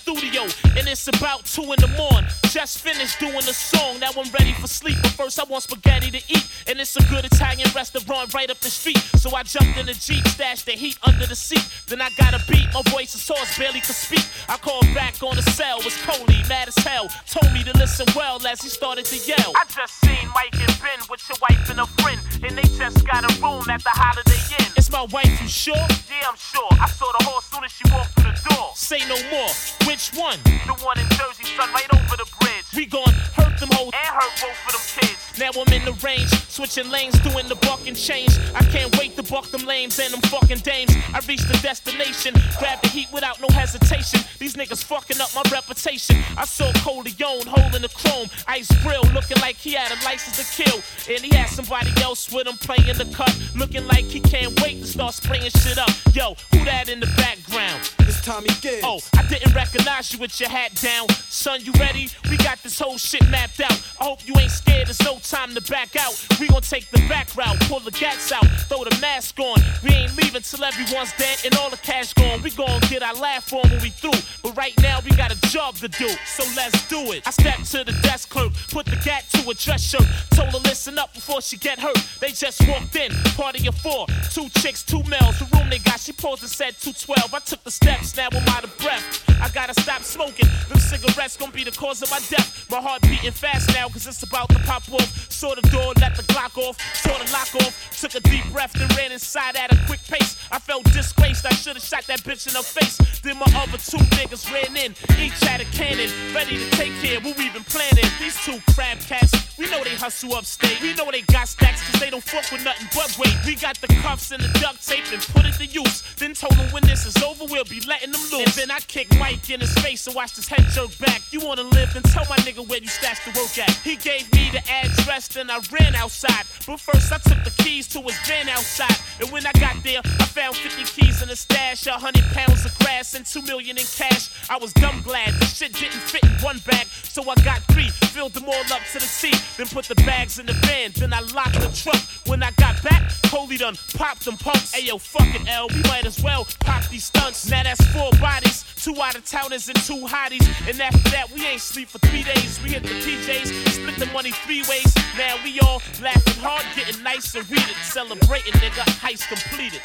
Studio and it's about two in the morning. Just finished doing the song, now I'm ready for sleep. But first, I want spaghetti to eat, and it's a good Italian restaurant right up the street. So I jumped in the Jeep, stashed the heat under the seat. Then I got a beat, my voice is hoarse, barely could speak. I called back on the cell, was Coley, mad as hell. Told me to listen well as he started to yell. I just seen Mike and Ben with your wife and a friend, and they just got a room at the Holiday Inn. It's my wife, you sure? Yeah, I'm sure. I saw the horse soon as she walked through the door. Say no more. Which one? The one in Jersey, son, right over the bridge. We gon' hurt them hoes and hurt both of them kids. Now I'm in the range, switching lanes, doing the buck and change. I can't wait to buck them lames and them fucking dames. I reached the destination, grab the heat without no hesitation. These niggas fucking up my reputation. I saw Coleon holding the chrome, ice grill, looking like he had a license to kill. And he had somebody else with him playing the cut, looking like he can't wait to start spraying shit up. Yo, who that in the background? It's Tommy Gibbs. Oh, I didn't recognize you with your hat down. Son, you ready? We got this whole shit mapped out. I hope you ain't scared, there's no time to back out. We gon' take the back route, pull the gats out, throw the mask on. We ain't leaving till everyone's dead and all the cash gone. We gon' get our laugh on when we through. But right now we got a job to do, so let's do it. I stepped to the desk clerk, put the gat to a dress shirt. Told her listen up before she get hurt. They just walked in, party of four. Two chicks, two males. The room they got, she paused and said 212. I took the steps, now I'm out of breath. I gotta stop smoking. Them cigarettes gon' be the cause of my death. My heart beating fast now, cause it's about to pop off. Saw the door, let the Glock off, saw the lock off. Took a deep breath, then ran inside at a quick pace. I felt disgraced, I should've shot that bitch in her face. Then my other two niggas ran in, each had a cannon, ready to take care what we been planning. These two crab cats, we know they hustle upstate. We know they got stacks, cause they don't fuck with nothing but weight. We got the cuffs and the duct tape and put it to use. Then told them when this is over, we'll be letting them loose. And then I kicked Mike in his face and watched his head jerk back. You wanna live, then tell my nigga where you stashed the work at. He gave me the address, then I ran outside. But first I took the keys to his van outside. And when I got there, I found 50 keys in a stash, a hundred pounds of grass, and two million in cash. I was dumb glad the shit didn't fit in one bag, so I got three. Filled filled them all up to the seat, then put the bags in the van, then I locked the truck. When I got back, Coley done popped them pumps. Ayo, fuck it, L, we might as well pop these stunts. Now that's four bodies, two out of towners and two hotties. And after that, we ain't sleep for three days. We hit the PJs, split the money three ways. Now we all laughing hard, getting nice and read it. Celebrating, nigga, heist completed.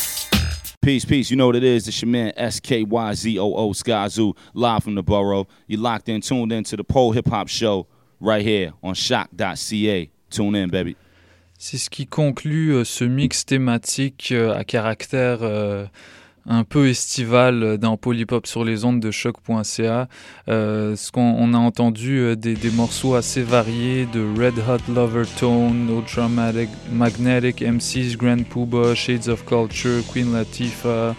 Peace, peace. You know what it is. It's your man SKYZOO Skyzoo, live from the borough. You locked in, tuned in to the Pole Hip Hop Show right here on choq.ca. Tune in, baby. C'est ce qui conclut euh, ce mix thématique euh, à caractère euh, un peu estival d'un polypop sur les ondes de choc.ca. Euh, ce qu'on on a entendu euh, des, morceaux assez variés de Red Hot Lover Tone, Ultra Mag- Magnetic, MCs, Grand Pooba, Shades of Culture, Queen Latifah.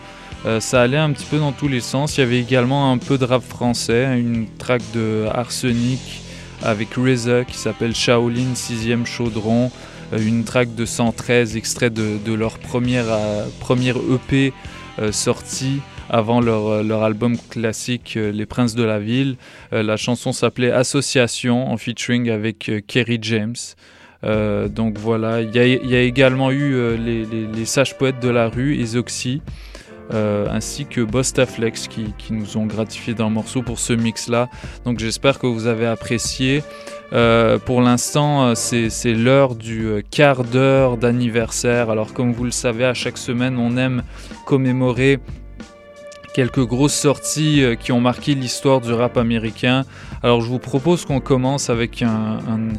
Euh, ça allait un petit peu dans tous les sens. Il y avait également un peu de rap français, une track de Arsenic avec RZA qui s'appelle Shaolin 6ème Chaudron, euh, une track de 113 extrait de, de leur première, euh, première EP euh, sortie avant leur, euh, album classique euh, Les Princes de la Ville. La chanson s'appelait Association en featuring avec Kerry James. Donc voilà, il y a, également eu les, sages poètes de la rue, euh, ainsi que Bostaflex qui, qui nous ont gratifié d'un morceau pour ce mix-là. Donc j'espère que vous avez apprécié. Euh, pour l'instant, euh, c'est l'heure du euh, quart d'heure d'anniversaire. Alors comme vous le savez, à chaque semaine, on aime commémorer quelques grosses sorties qui ont marqué l'histoire du rap américain. Alors je vous propose qu'on commence avec un,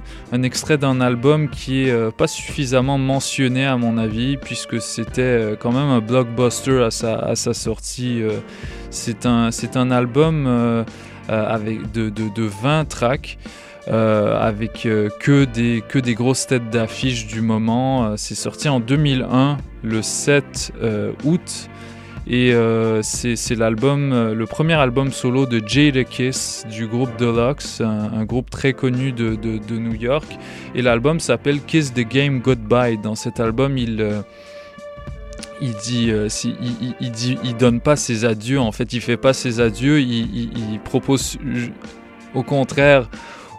extrait d'un album qui est pas suffisamment mentionné à mon avis, puisque c'était quand même un blockbuster à sa, sortie. C'est un, un album avec de, de 20 tracks. Euh, avec euh, que, des, que des grosses têtes d'affiche du moment. Euh, c'est sorti en 2001, le 7 euh, août. Et euh, c'est l'album, le premier album solo de Jada Kiss du groupe Deluxe, un, un groupe très connu de, de- New York. Et l'album s'appelle Kiss the Game Goodbye. Dans cet album, il, euh, il dit, si- dit, il donne pas ses adieux. En fait, il fait pas ses adieux. Il, propose, au contraire,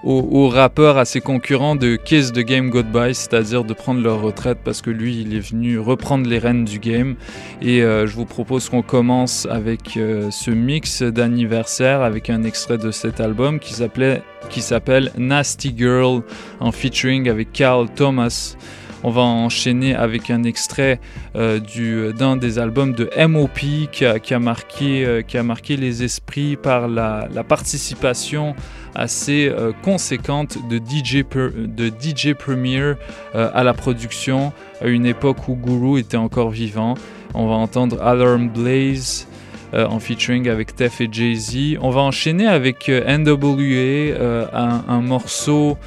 aux, aux rappeurs, à ses concurrents de kiss the game goodbye, c'est-à-dire de prendre leur retraite parce que lui, il est venu reprendre les rênes du game. Et euh, je vous propose qu'on commence avec euh, ce mix d'anniversaire avec un extrait de cet album qui s'appelait qui s'appelle Nasty Girl en featuring avec Carl Thomas. On va enchaîner avec un extrait euh, du- d'un des albums de M.O.P. qui a, qui a marqué, euh, qui a marqué les esprits par la participation assez euh, conséquente de DJ, de DJ Premier euh, à la production à une époque où Guru était encore vivant. On va entendre Alarm Blaze euh, en featuring avec Tef et Jay-Z. On va enchaîner avec NWA, un morceau.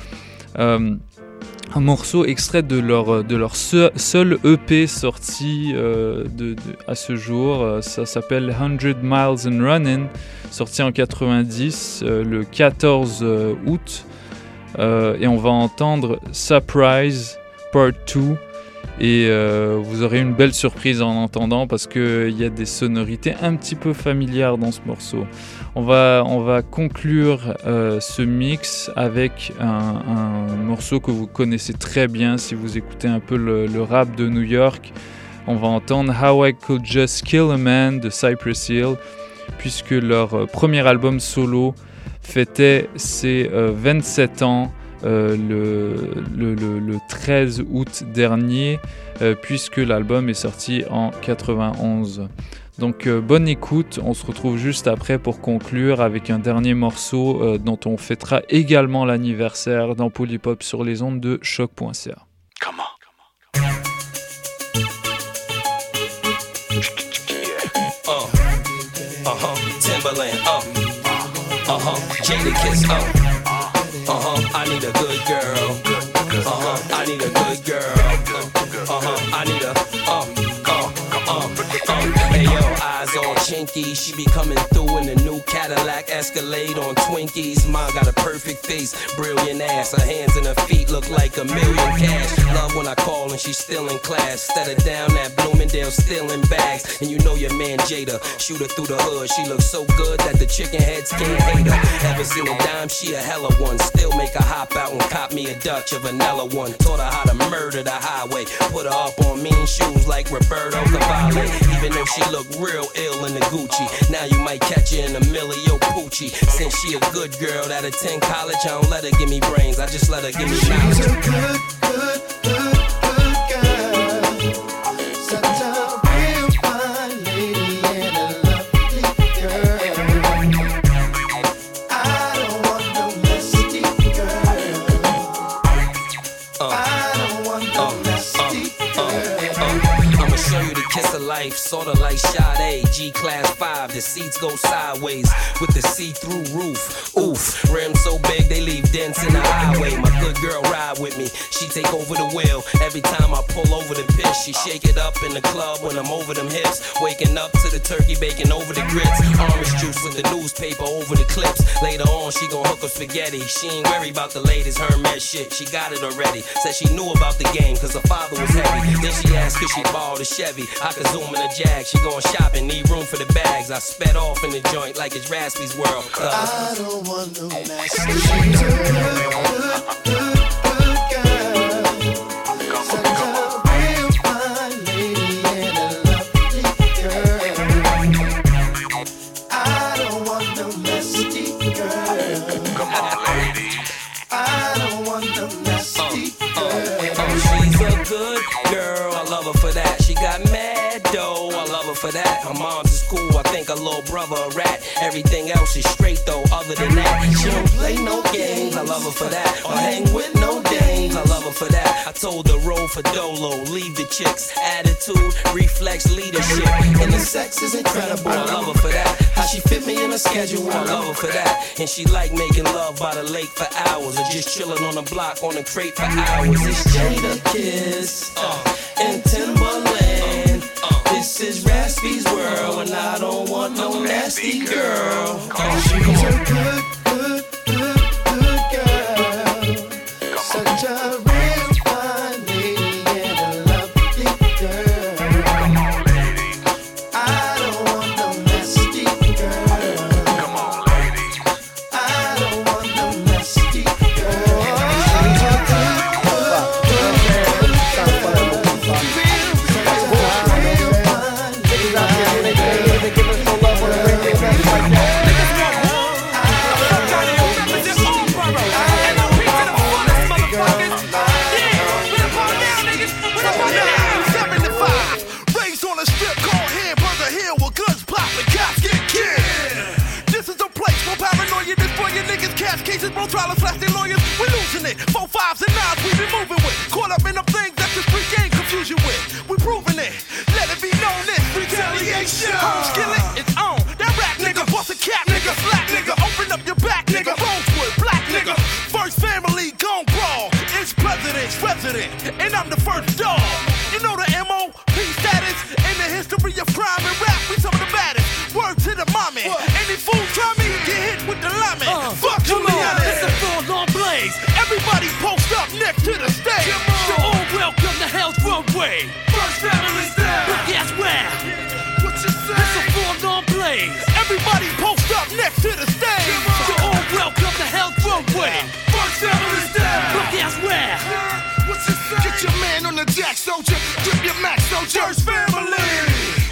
Euh, un morceau extrait de leur, de leur se- seul EP sorti euh, de, de- à ce jour. Euh, Ça s'appelle 100 Miles and Running, sorti en 90, euh, le 14 euh, août. Euh, et on va entendre Surprise Part 2. Et euh, vous aurez une belle surprise en entendant parce qu'il y a des sonorités un petit peu familières dans ce morceau. On va, on va conclure euh, ce mix avec un, morceau que vous connaissez très bien si vous écoutez un peu le, rap de New York. On va entendre How I Could Just Kill a Man de Cypress Hill, puisque leur euh, premier album solo fêtait ses euh, 27 ans euh, le, le- le- le 13 août dernier, euh, puisque l'album est sorti en 91. Donc euh, bonne écoute, on se retrouve juste après pour conclure avec un dernier morceau euh, dont on fêtera également l'anniversaire dans Polypop sur les ondes de choc.ca. Uh, uh-huh, Timberland, uh, uh-huh, Jada Kiss, uh, uh-huh, I need a good girl, uh-huh, I need a good girl, uh-huh, I need a, uh, all chinky. She be coming through in a new Cadillac Escalade on Twinkies. Mom got a perfect face, brilliant ass. Her hands and her feet look like a million cash. Love when I call and she's still in class. Instead of down at Bloomingdale, still in bags. And you know your man Jada, shoot her through the hood. She looks so good that the chicken heads can't hate her. Ever seen a dime? She a hella one. Still make her hop out and cop me a Dutch, a vanilla one. Taught her how to murder the highway. Put her up on mean shoes like Roberto Cavalli. Even though she look real ill in the Gucci. Now you might catch her in a Emilio Pucci. Since she a good girl that attend college, I don't let her give me brains. I just let her give me knowledge. She's a good, good, good, good girl. Such a real fine lady and a lovely girl. Uh, I don't want no nasty girl. I don't want no nasty girl. I'ma show you the kiss of life, sorta like Sade. Class 5, the seats go sideways with the see through roof. Oof, rims so big they leave dents in the highway. My good girl ride with me, she take over the wheel. Every time I pull over the piss, she shake it up in the club when I'm over them hips. Waking up to the turkey bacon over the grits. Orange juice with the newspaper over the clips. Later on, she gon' hook up spaghetti. She ain't worry about the latest Hermes shit, she got it already. Said she knew about the game, cause her father was heavy. Then she asked if she borrowed a Chevy. I could zoom in a Jag, she going shopping, need room for the bags. I sped off in the joint like it's Raspy's world. Cause I don't want no nasty for that. Her mom's in school. I think her little brother a rat. Everything else is straight though. Other than that, she don't play no games. I love her for that. Or hang with no dames. I love her for that. I told her roll for Dolo. Leave the chicks. Attitude, reflex, leadership. And the sex is incredible. I love her for that. How she fit me in her schedule. I love her for that. And she like making love by the lake for hours. Or just chilling on the block on the crate for hours. It's Jadakiss uh, and Timbaland. This is Raspy's world, and I don't want no nasty girl. Uh, She's a good, good, good, good president's resident, and I'm the first dog. You know the MOP status in the history of crime and rap. We some of the baddest. Word to the mommy. Any fool try me, get hit with the llaman. Uh, Fuck come on, Juliana. it's a full-on blaze. Everybody post up next to the stage. You're all welcome to Hell's Runway. First family style. But guess where? What you say? It's a full-on blaze. Everybody post up next to the stage. You're all welcome to Hell's Runway. First family soldier. Grip your max, soldier. First family.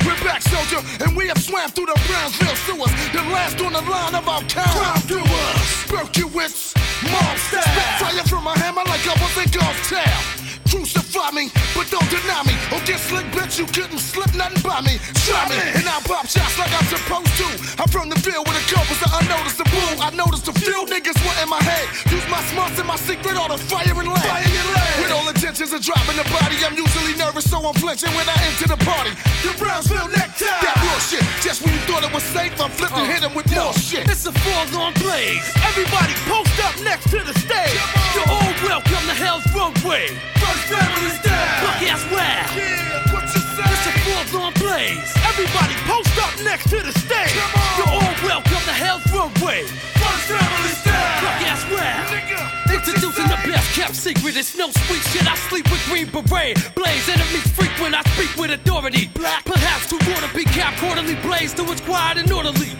We're back, soldier, and we have swam through the Brownsville sewers. The last on the line of our kind. Crime doers. Berkowitz. Mob style. Fire from a hammer like I was in God's town. Crucify me, but don't deny me. Or get slick, bitch, you couldn't slip nothing by me. Try me, and I'll pop shots like I'm supposed to. I'm from the field with a compass that unnoticeable. I noticed a few niggas were in my head. Use my smarts and my secret, all the fire and lead. With all intentions of dropping the body, I'm usually nervous, so I'm flinching when I enter the party. The Brownsville necktie. That bullshit. Just when you thought it was safe, I'm flipping, oh. hit him with more shit. It's a full-on blaze. Everybody post up next to the stage. You're all welcome to Hell's Runway. First family style. But guess where? Yeah, what you say? It's a full-on blaze. Everybody post up next to the stage. You're all welcome to Hell's Runway. First family style. Fuck ass. Introducing the best kept secret. It's no sweet shit. I sleep with green beret. Blaze enemies freak when I speak with authority. Black, perhaps too water be cap quarterly blaze to its quiet and orderly.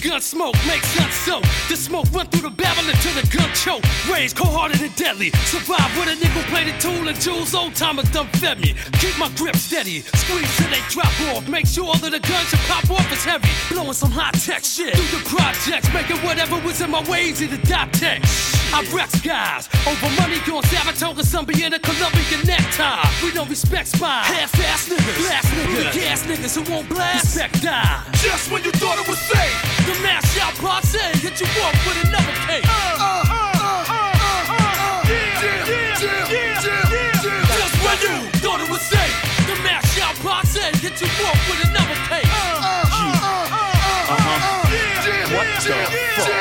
Gun smoke makes guns soak. The smoke run through the barrel until the gun choke. Range cold hearted and deadly. Survive with a nickel plated tool and jewels. Old timers done fed me. Keep my grip steady. Squeeze till they drop off. Make sure that the gun should pop off is heavy. Blowing some high tech shit. Through the projects. Making whatever was in my way easy to dot tech. I wreck skies. Over money going Saratoga, some be in a Colombian necktie. We don't respect spies. Half ass niggas. Blast niggas. Gas niggas who won't blast. Respect die. Just when you thought it was safe. The mash out party hit you off with another case. Just when you thought it was safe. The mash out party hit you off with another case. What the fuck?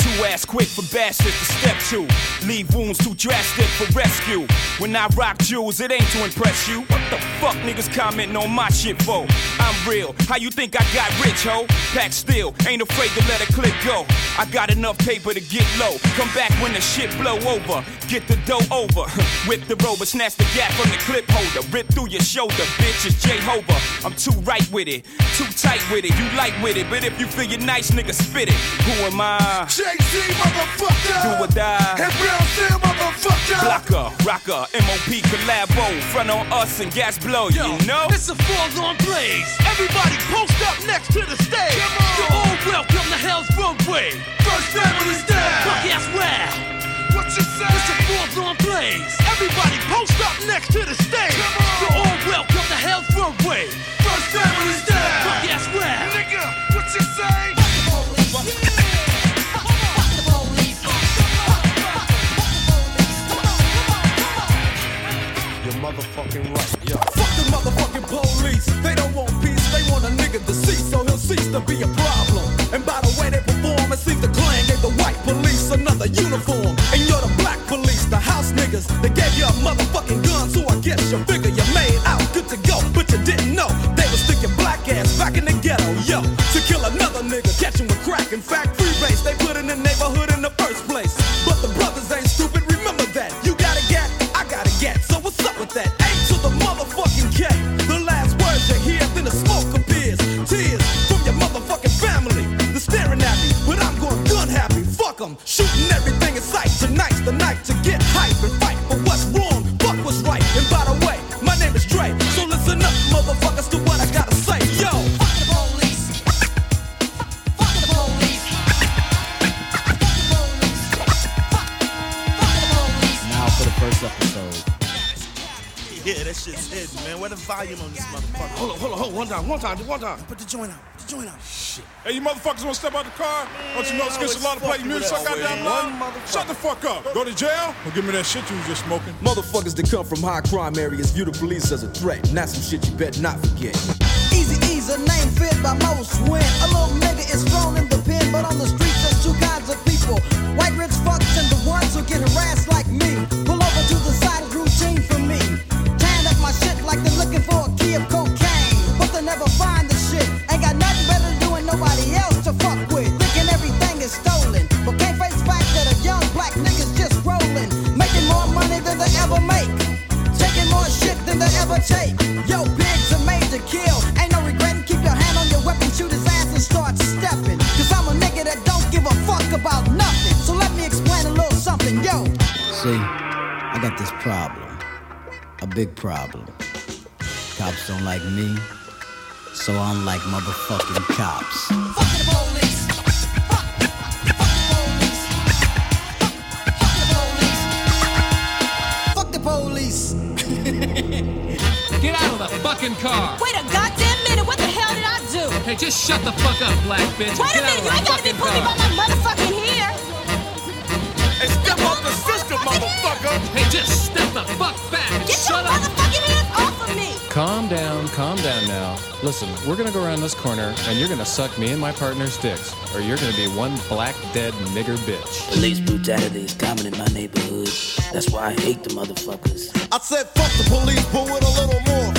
Too ass quick for bastards to step to. Leave wounds too drastic for rescue. When I rock jewels, it ain't to impress you. What the fuck niggas commenting on my shit for? I'm real. How you think I got rich, ho? Pack still, ain't afraid to let a clip go. I got enough paper to get low. Come back when the shit blow over. Get the dough over. Whip the rover, snatch the gap from the clip holder. Rip through your shoulder, bitch. It's Jehovah. I'm too right with it, too tight with it. You like with it, but if you feel you're nice, nigga, spit it. Who am I? JC, motherfucker. Do or die. Blocker, rocker, MOP collabo. Front on us and gas blow, you know? It's a full-on blaze. Everybody post up next to the stage. You're all welcome to Hell's Runway. First family style. Fuck ass rap. What you say? It's a full-on blaze. Everybody post up next to the stage. You're all welcome to Hell's Runway. First family style. Motherfucking right, yo. Fuck the motherfucking police. They don't want peace, they want a nigga to cease, so he'll cease to be a problem. And by the way they perform, it seems the clan gave the white police another uniform. And you're the black police, the house niggas. They gave you a motherfucking gun, so I guess you figure on. One time, one time, one. Put the joint out. Put the joint out. Shit. Hey, you motherfuckers want to step out the car? Don't you know it's against the law to play music so goddamn loud? Shut the fuck up. Go to jail or give me that shit you was just smoking. Motherfuckers that come from high crime areas view the police as a threat. And that's some shit you better not forget. Easy E's a name fit by most when a little nigga is thrown in the pen, but on the streets there's two kinds of people. White rich fucks and the ones who get harassed like me. Than take. Yo, big's a major kill. Ain't no regretting. Keep your hand on your weapon, shoot his ass and start stepping. Cause I'm a nigga that don't give a fuck about nothing. So let me explain a little something, yo. See, I got this problem. A big problem. Cops don't like me, so I'm like motherfucking cops. Fucking car. Wait a goddamn minute, what the hell did I do? Hey, just shut the fuck up, black bitch. Wait a minute, of you ain't gotta be fucking putting me by my motherfucking hair. Hey, step off the system, motherfucker. Hey, just step the fuck back. and Get your Shut up. motherfucking hands off of me. Calm down, calm down now. Listen, we're gonna go around this corner and you're gonna suck me and my partner's dicks, or you're gonna be one black dead nigger bitch. Police brutality is common in my neighborhood. That's why I hate the motherfuckers. I said fuck the police, but with a little more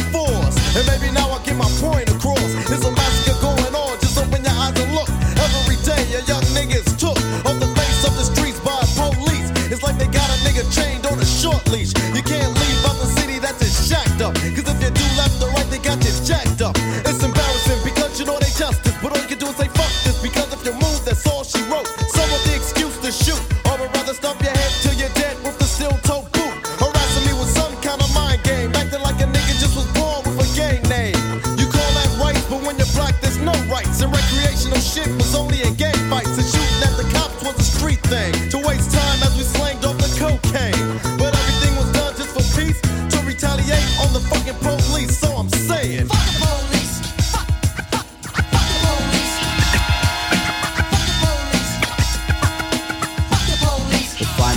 and maybe now I get my point across. There's a massacre going on, just open your eyes and look. Every day a young niggas took off the face of the streets by police. It's like they got a nigga chained on a short leash. You can't leave out the city that's just shacked up. Cause if you do left or right, they got you jacked up. It's embarrassing because you know they just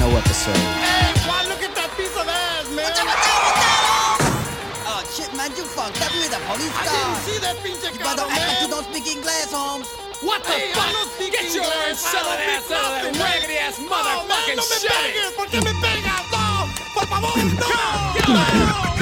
no episode. Hey, why look at that piece of ass, man? Oh, shit, man, you fucked up with the police car. I didn't see that pinche You better act like you don't speak English, Holmes. What the hey, fuck? I'm not Get your English. selling ass out of that raggedy ass motherfucking oh, man, no shut me it. Pegas, porque me pegas, no. Por favor, no. Come on, get on.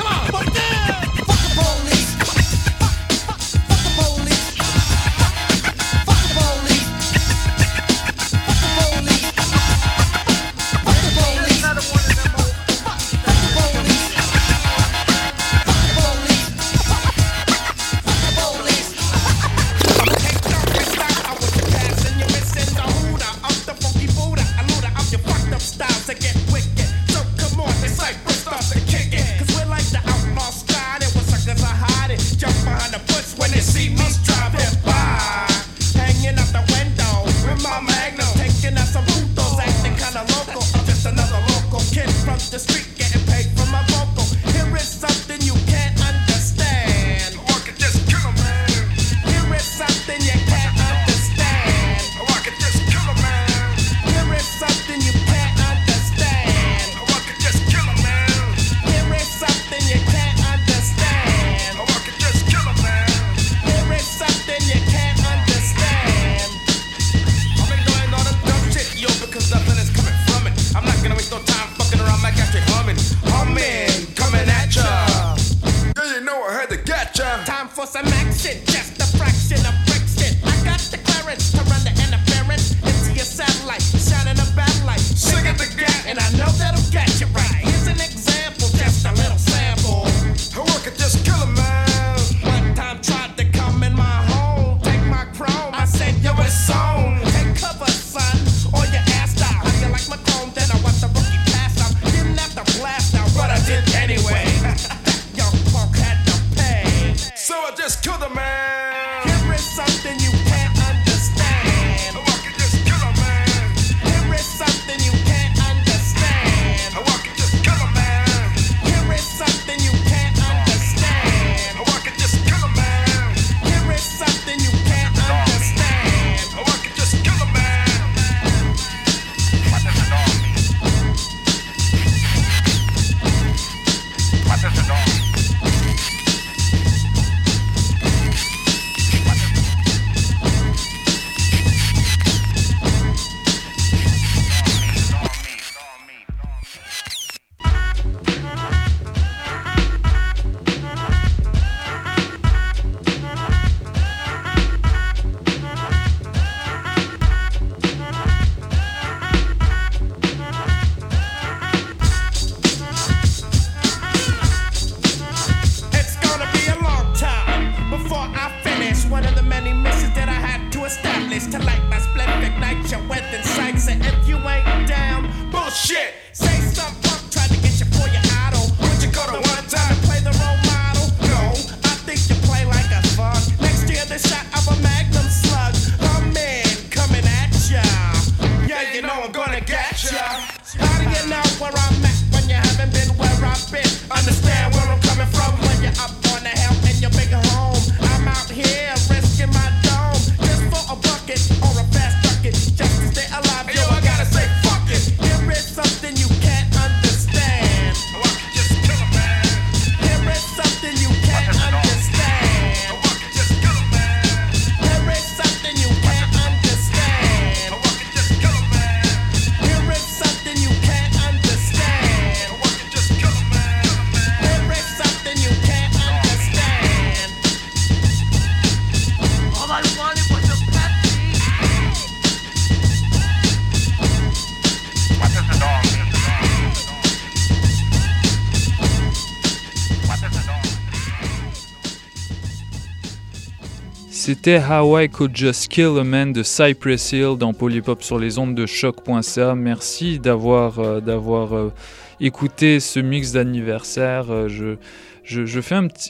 How I Could Just Kill a Man de Cypress Hill dans Polypop sur les ondes de choc.ca. Merci d'avoir euh, euh, écouté ce mix d'anniversaire. Euh, je, je,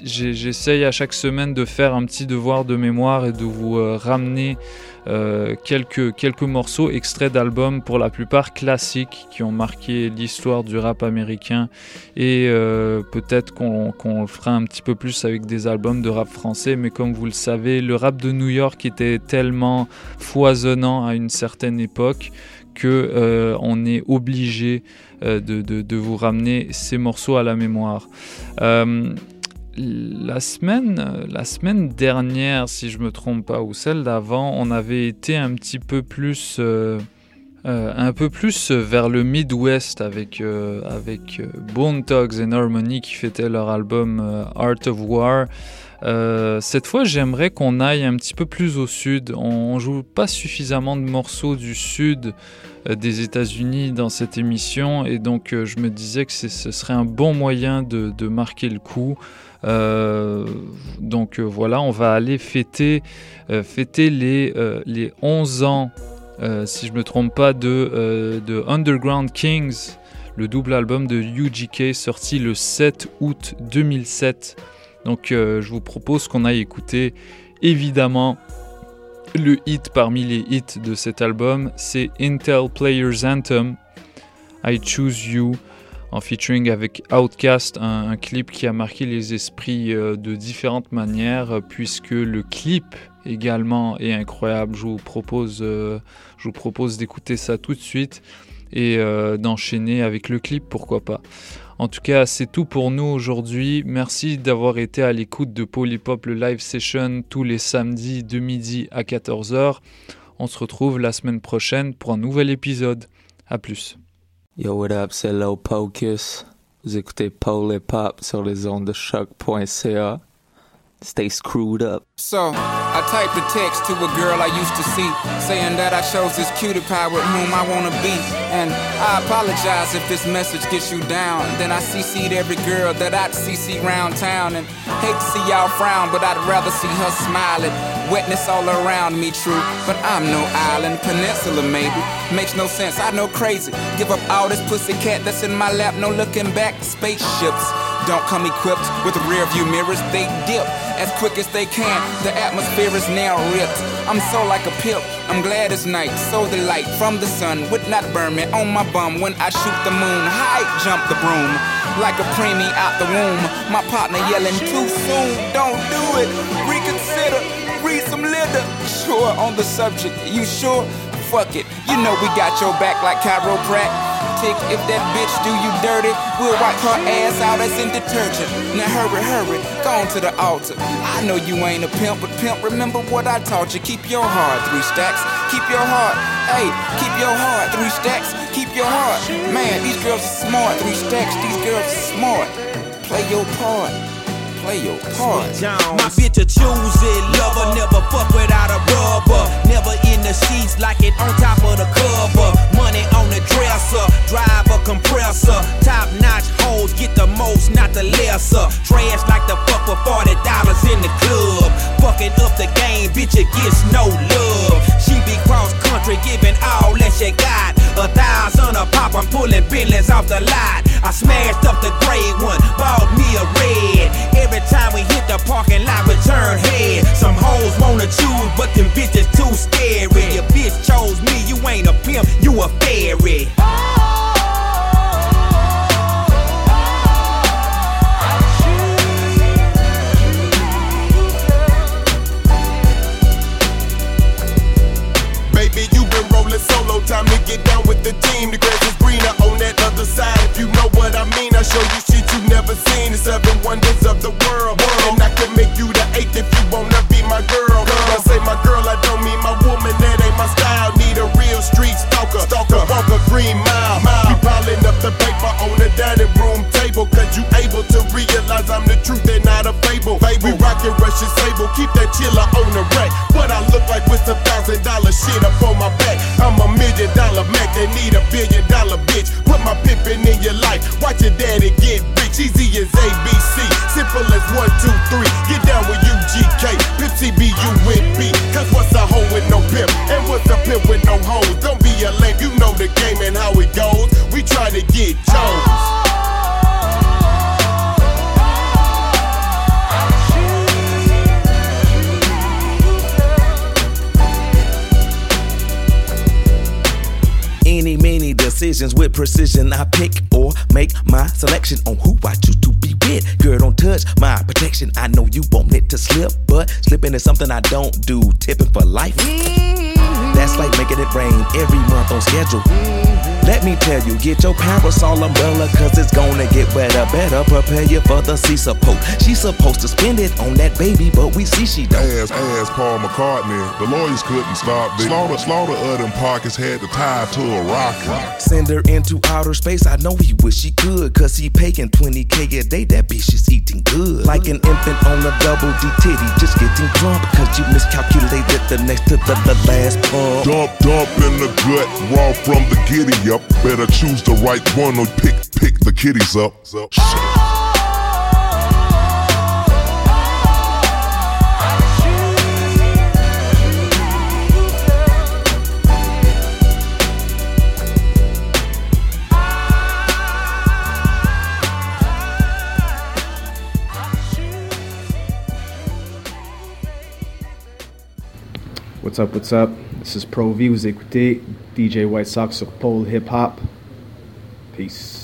j'essaye à chaque semaine de faire un petit devoir de mémoire et de vous ramener euh, quelques, quelques morceaux extraits d'albums, pour la plupart classiques, qui ont marqué l'histoire du rap américain. Et euh, peut-être qu'on le fera un petit peu plus avec des albums de rap français, mais comme vous le savez, le rap de New York était tellement foisonnant à une certaine époque que euh, on est obligé de, de, de, vous ramener ces morceaux à la mémoire la semaine, la semaine dernière, si je me trompe pas, ou celle d'avant, on avait été un petit peu plus, euh, euh, un peu plus vers le Midwest avec euh, avec Bone Thugs and Harmony qui fêtaient leur album Art of War. cette fois, j'aimerais qu'on aille un petit peu plus au sud. On, joue pas suffisamment de morceaux du sud des États-Unis dans cette émission, et donc je me disais que ce serait un bon moyen de marquer le coup. Euh, donc euh, voilà, on va aller fêter, euh, fêter les, les 11 ans, si je ne me trompe pas, de, de Underground Kings, le double album de UGK sorti le 7 août 2007. Donc je vous propose qu'on aille écouter évidemment le hit parmi les hits de cet album, c'est Intel Players Anthem, I Choose You en featuring avec Outcast, un, clip qui a marqué les esprits euh, de différentes manières, euh, puisque le clip également est incroyable. Je vous propose, euh, je vous propose d'écouter ça tout de suite et d'enchaîner avec le clip, pourquoi pas. En tout cas, c'est tout pour nous aujourd'hui. Merci d'avoir été à l'écoute de Polypop, le live session tous les samedis de midi à 14h. On se retrouve la semaine prochaine pour un nouvel épisode. A plus. Yo, what up, c'est Low Pocus. Vous écoutez Paul et Pop sur les ondes de choq.ca. Stay screwed up. So, I typed a text to a girl I used to see, saying that I chose this cutie pie with whom I wanna be. And I apologize if this message gets you down. Then I CC'd every girl that I'd CC round town. And hate to see y'all frown, but I'd rather see her smiling. Wetness all around me, true. But I'm no island, peninsula maybe. Makes no sense, I know crazy. Give up all this pussy cat that's in my lap, no looking back. Spaceships don't come equipped with rear view mirrors, they dip as quick as they can. The atmosphere is now ripped. I'm so like a pimp. I'm glad it's night. So the light from the sun would not burn me on my bum when I shoot the moon. High jump the broom like a preemie out the womb. My partner yelling too soon. Don't do it. Reconsider. Read some litter. Sure on the subject. You sure? Fuck it. You know we got your back like chiropractic If that bitch do you dirty, we'll wipe her ass out as in detergent. Now hurry, hurry, go on to the altar. I know you ain't a pimp, but pimp, remember what I taught you. Keep your heart, three stacks. Keep your heart, hey, keep your heart, three stacks. Keep your heart. Man, these girls are smart, three stacks. These girls are smart. Play your part play your part. My bitch a choose it, lover, never fuck without a rubber. Never in the sheets like it on top of the cover. Money on the dresser, drive a compressor. Top notch hoes get the most, not the lesser. Trash like the fuck for forty dollars in the club. Fucking up the game, bitch, it gets no love. She be cross country, giving all that she got. A thousand a pop, I'm pulling billions off the lot. I smashed up the gray one, bought me a red. Every time we hit the parking lot, we turn head. Some hoes wanna choose, but them bitches too scary. Your bitch chose me, you ain't a pimp, you a fairy. Time to get down with the team. The grass is greener on that other side. If you know what I mean, I show you shit you've never seen. The seven wonders of the world. And I can make you the eighth if you wanna be my girl. When I say my girl, I don't mean my woman, that ain't my style. Need a real street stalker, stalker, a green mile. We piling up the paper on the dining room table, cause you able to realize I'm the truth and not a fable. We rockin' Russian sable, keep that chiller on the rack. What I look like with some thousand dollar shit up on my back million dollar man, they need a billion dollar bitch. Put my pimpin' in your life, watch your daddy get rich. Easy as ABC, simple as one, two, three. Get down with UGK, Pimp you with me. Cause what's a hoe with no pimp? And what's a pimp with no hoes? Don't be a lame, you know the game and how it goes. We try to get chose. Decisions with precision. I pick or make my selection on who I choose to be with. Girl, don't touch my protection. I know you want it to slip, but slipping is something I don't do. Tipping for life. Mm-hmm. That's like making it rain every month on schedule. Let me tell you, get your parasol umbrella, cause it's gonna get wetter. Better prepare you for the sea support. She's supposed to spend it on that baby, but we see she don't. Ass, ass Paul McCartney. The lawyers couldn't stop this. Slaughter, slaughter of them pockets had to tie to a rocket. Send her into outer space. I know he wish he could, cause he paying 20k a day. That bitch is eating good. Like an infant on a double D titty, just getting plump, cause you miscalculated the next to the, the last pump. Dump, dump in the gut, raw from the giddy up. Better choose the right one or pick, pick the kitties up. What's up, what's up? This is Pro V, vous écoutez DJ White Sox sur Pole Hip Hop. Peace.